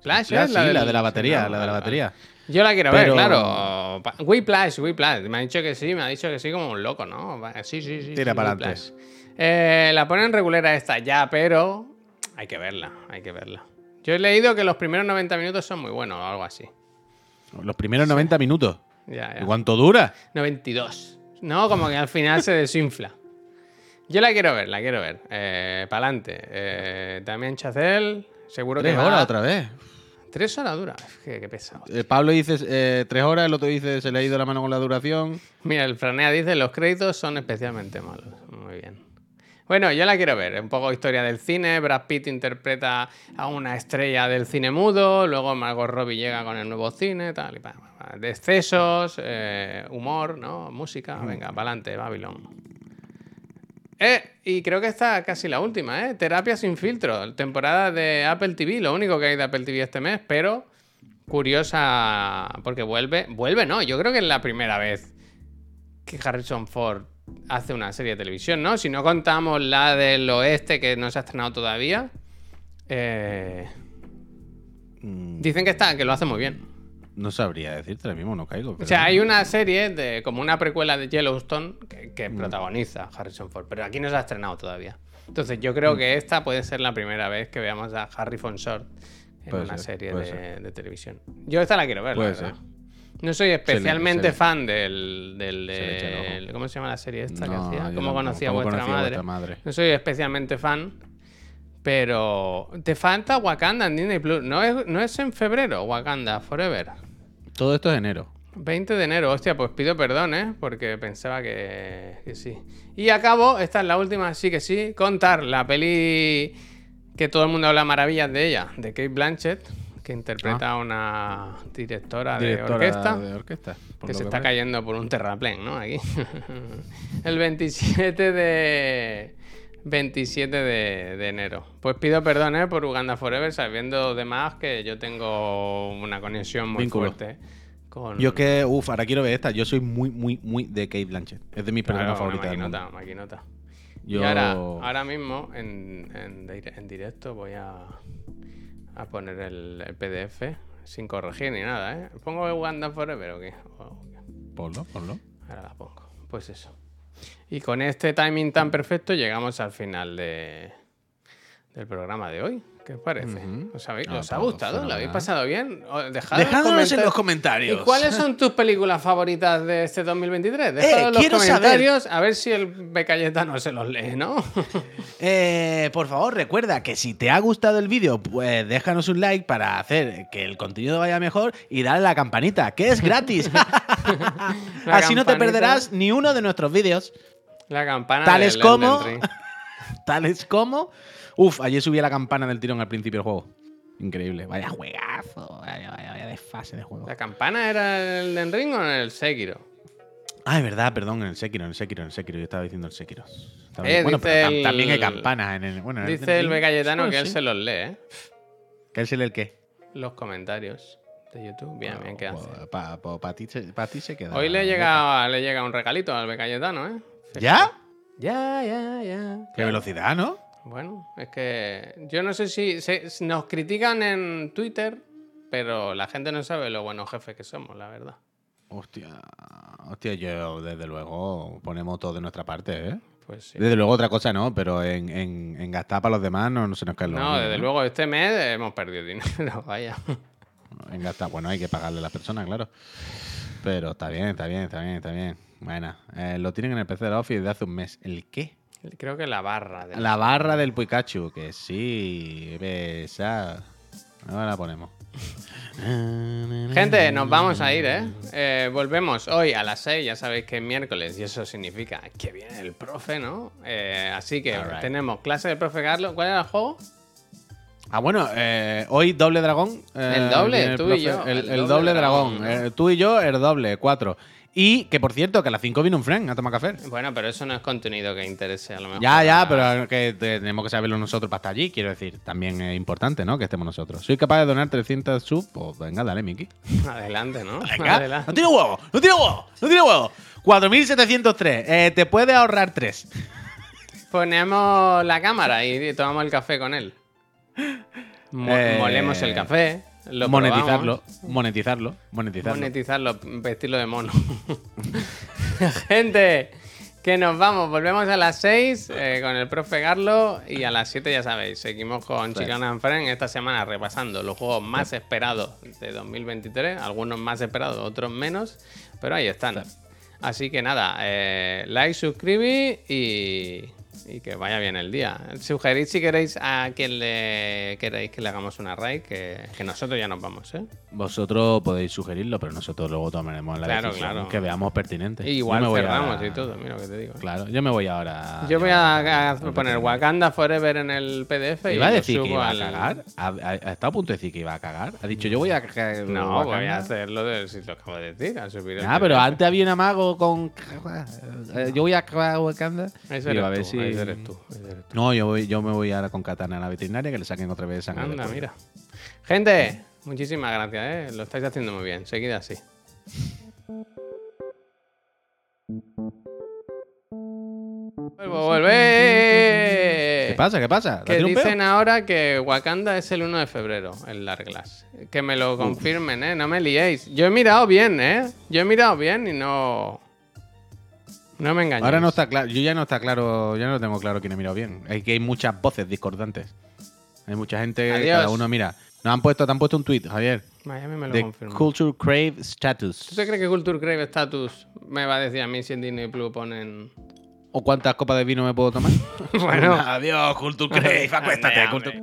Splash, Splash, ¿eh? sí, la del- de la batería, sí, la de la batería. Yo la quiero Pero- ver, claro. Whiplash, Whiplash. Me ha dicho que sí, me ha dicho que sí como un loco, ¿no? Sí, sí, sí. Tira sí, pa'lante. Whiplash. Eh, la ponen regulera esta ya, pero hay que verla, hay que verla. Yo he leído que los primeros 90 minutos son muy buenos o algo así. Los primeros 90 minutos. Ya, ¿Y ya. cuánto dura? 92. No, como que al final se desinfla. Yo la quiero ver, la quiero ver. Eh, Pa'lante. Eh, también Chacel, seguro Tres que horas otra vez. Tres horas dura. Qué, qué pesado. Eh, Pablo dice eh, tres horas, el otro dice se le ha ido la mano con la duración. Mira, el Franea dice los créditos son especialmente malos. Muy bien. Bueno, yo la quiero ver. Un poco historia del cine. Brad Pitt interpreta a una estrella del cine mudo. Luego Margot Robbie llega con el nuevo cine. Tal y pa. De excesos, eh, humor, ¿no? Música. Venga, para adelante, Babylon. Eh, y creo que está casi la última, ¿eh? Terapia sin filtro. Temporada de Apple TV. Lo único que hay de Apple TV este mes, pero curiosa porque vuelve. Vuelve, no. Yo creo que es la primera vez que Harrison Ford hace una serie de televisión, ¿no? Si no contamos la del oeste que no se ha estrenado todavía. eh, Mm, dicen que está, que lo hace muy bien. No sabría decirte ahora mismo, no caigo. O sea, hay una serie de como una precuela de Yellowstone que, que Mm. protagoniza Harrison Ford, pero aquí no se ha estrenado todavía. Entonces yo creo Mm. que esta puede ser la primera vez que veamos a Harrison Short en Puede una ser, serie de, televisión. Yo esta la quiero ver, la verdad. ser. No soy especialmente se le- fan del, del. ¿Cómo se llama la serie esta que hacía? ¿Cómo conocía ¿Cómo vuestra conocía madre? vuestra madre? No soy especialmente fan. Pero te falta Wakanda en Disney Plus. ¿No es, no es en febrero Wakanda Forever? Todo esto es enero. 20 de enero, hostia, pues pido perdón, ¿eh? Porque pensaba que, que sí. Y acabo, esta es la última, sí que sí, contar la peli que todo el mundo habla maravillas de ella, de Kate Blanchett, que interpreta a una directora, de Ah. Orquesta. de orquesta. por Que se está cayendo por un terraplén, ¿no? Aquí. El 27 de. 27 de, de enero. Pues pido perdón ¿eh? por Uganda Forever, sabiendo además que yo tengo una conexión muy fuerte con. Yo es que, uff, ahora quiero ver esta. Yo soy muy, muy, muy de Kate Blanchett. Es de mis Claro, personas favoritas del mundo. maquinota, maquinota. Yo... Y ahora, ahora mismo, en, en dire- en directo, voy a, a poner el, el PDF sin corregir ni nada, ¿eh? ¿Pongo Uganda Forever o qué? O- o qué? Ponlo, ponlo. Ahora la pongo. Pues eso. Y con este timing tan perfecto llegamos al final de, del programa de hoy. ¿Qué os parece? Ujú. ¿Os, habéis- Ah, os ha gustado? ¿Lo habéis pasado bien? Dejad Dejádnos en los ¿Y comentarios. cuáles son tus películas favoritas de este 2023? Dejadlo Eh, en los saber. comentarios a ver si el Becayetano se los lee, ¿no? Eh, por favor, recuerda que si te ha gustado el vídeo, pues déjanos un like para hacer que el contenido vaya mejor y dale a la campanita, que es gratis. Así no te perderás ni uno de nuestros vídeos, La campana Tales del como- tales como... Uf, ayer subí la campana del tirón al principio del juego. Increíble. Vaya juegazo, vaya, vaya, vaya desfase de juego. ¿La campana era el Elden Ring o en el Sekiro? Ah, es verdad, perdón, en el Sekiro, en el Sekiro, en el Sekiro. Yo estaba diciendo el Sekiro. Estaba- Eh, bueno, pero el- también hay campanas en el... Bueno, en Dice el Ring- Becayetano que él se los lee, ¿eh? ¿Que él se lee el qué? Los comentarios de YouTube. Bien, bien, ¿qué hace? Para pa' ti se queda. Hoy le llega, le llega un regalito al Becayetano, ¿eh? ¿Ya? Ya, ya, ya. Qué velocidad, ¿no? Bueno, es que yo no sé si se- nos critican en Twitter, pero la gente no sabe lo buenos jefes que somos, la verdad. Hostia, hostia, yo desde luego ponemos todo de nuestra parte, ¿eh? Pues sí. Desde luego otra cosa no, pero en, en- en gastar para los demás no, no se nos cae lo No, desde luego este mes hemos perdido dinero, vaya. En gastar, bueno, hay que pagarle a las personas, claro. Pero está bien, está bien, está bien, está bien. Bueno, eh, lo tienen en el PC de la Office desde hace un mes. ¿El qué? Creo que la barra. de- La barra del Pikachu, que sí, esa. Ahora la ponemos. Gente, nos vamos a ir, ¿eh? Eh, Volvemos hoy a las 6, ya sabéis que es miércoles y eso significa que viene el profe, ¿no? Eh, así que tenemos clase del profe Carlos. ¿Cuál era el juego? Ah, bueno, eh, hoy doble dragón. eh, El doble, viene tú y yo, El, el el doble doble dragón, dragón. Eh, tú y yo, el doble, cuatro. Y que por cierto, que a las 5 viene un friend a tomar café. Bueno, pero eso no es contenido que interese a lo mejor. Ya, ya, pero que tenemos que saberlo nosotros para estar allí. Quiero decir, también es importante, ¿no? Que estemos nosotros. ¿Soy capaz de donar 300 subs? Pues venga, dale, Miki. Adelante, ¿no? Venga. Adelante. No tiene huevo, no tiene huevo, no tiene huevo. 4.703. Eh, te puede ahorrar 3. Ponemos la cámara y tomamos el café con él. Mo- Eh, molemos el café. Lo monetizarlo, monetizarlo, monetizarlo. Monetizarlo, vestirlo de mono. Gente, que nos vamos. Volvemos a las 6 eh, con el profe Garlo y a las 7 ya sabéis, seguimos con Sí. And Friends esta semana repasando los juegos más esperados de 2023. Algunos más esperados, otros menos, pero ahí están. Así que nada, eh, like, suscribir y, y que vaya bien el día. Sugerid si queréis a quien le queréis que le hagamos una raid, que, que nosotros ya nos vamos, ¿eh? Vosotros podéis sugerirlo, pero nosotros luego tomaremos la Claro, decisión claro. que veamos pertinente. Y igual me voy cerramos ahora- y todo, mira lo que te digo. Claro, yo me voy ahora. Yo voy a, a poner. Wakanda Forever en el PDF y Iba a lo decir que iba a cagar. Ha, estado a punto de decir que iba a cagar. Ha dicho, yo voy a cagar. No, voy a hacerlo de si lo acabo de decir, a subir Ah, pero antes había un amago con. Eh, Yo voy a cagar Wakanda. Digo, eres a ver tú, si- ese eres tú, ese eres tú. No, yo, voy, yo me voy ahora con Katana a la veterinaria que le saquen otra vez sangre. Anda, mira. Gente, muchísimas gracias, ¿eh? Lo estáis haciendo muy bien. Seguid así. ¡Vuelvo, vuelve! pasa? ¿Qué pasa? ¿Te ha Que dicen ahora que Wakanda es el 1 de febrero, el Larglass. Que me lo confirmen, ¿eh? No me liéis. Yo he mirado bien, ¿eh? Yo he mirado bien y no... No me engañéis. Ahora no está claro, yo ya no está claro, ya no tengo claro quién he mirado bien. Hay que hay muchas voces discordantes. Hay mucha gente, Adiós. cada uno mira. Nos han puesto, te han puesto un tweet, Javier. Miami me lo De confirma. Culture Crave ¿Tú Status. te crees que Culture Crave Status me va a decir a mí si en Disney Plus ponen... ¿O cuántas copas de vino me puedo tomar? bueno, Adiós, Culture Crave, acuéstate. Culture-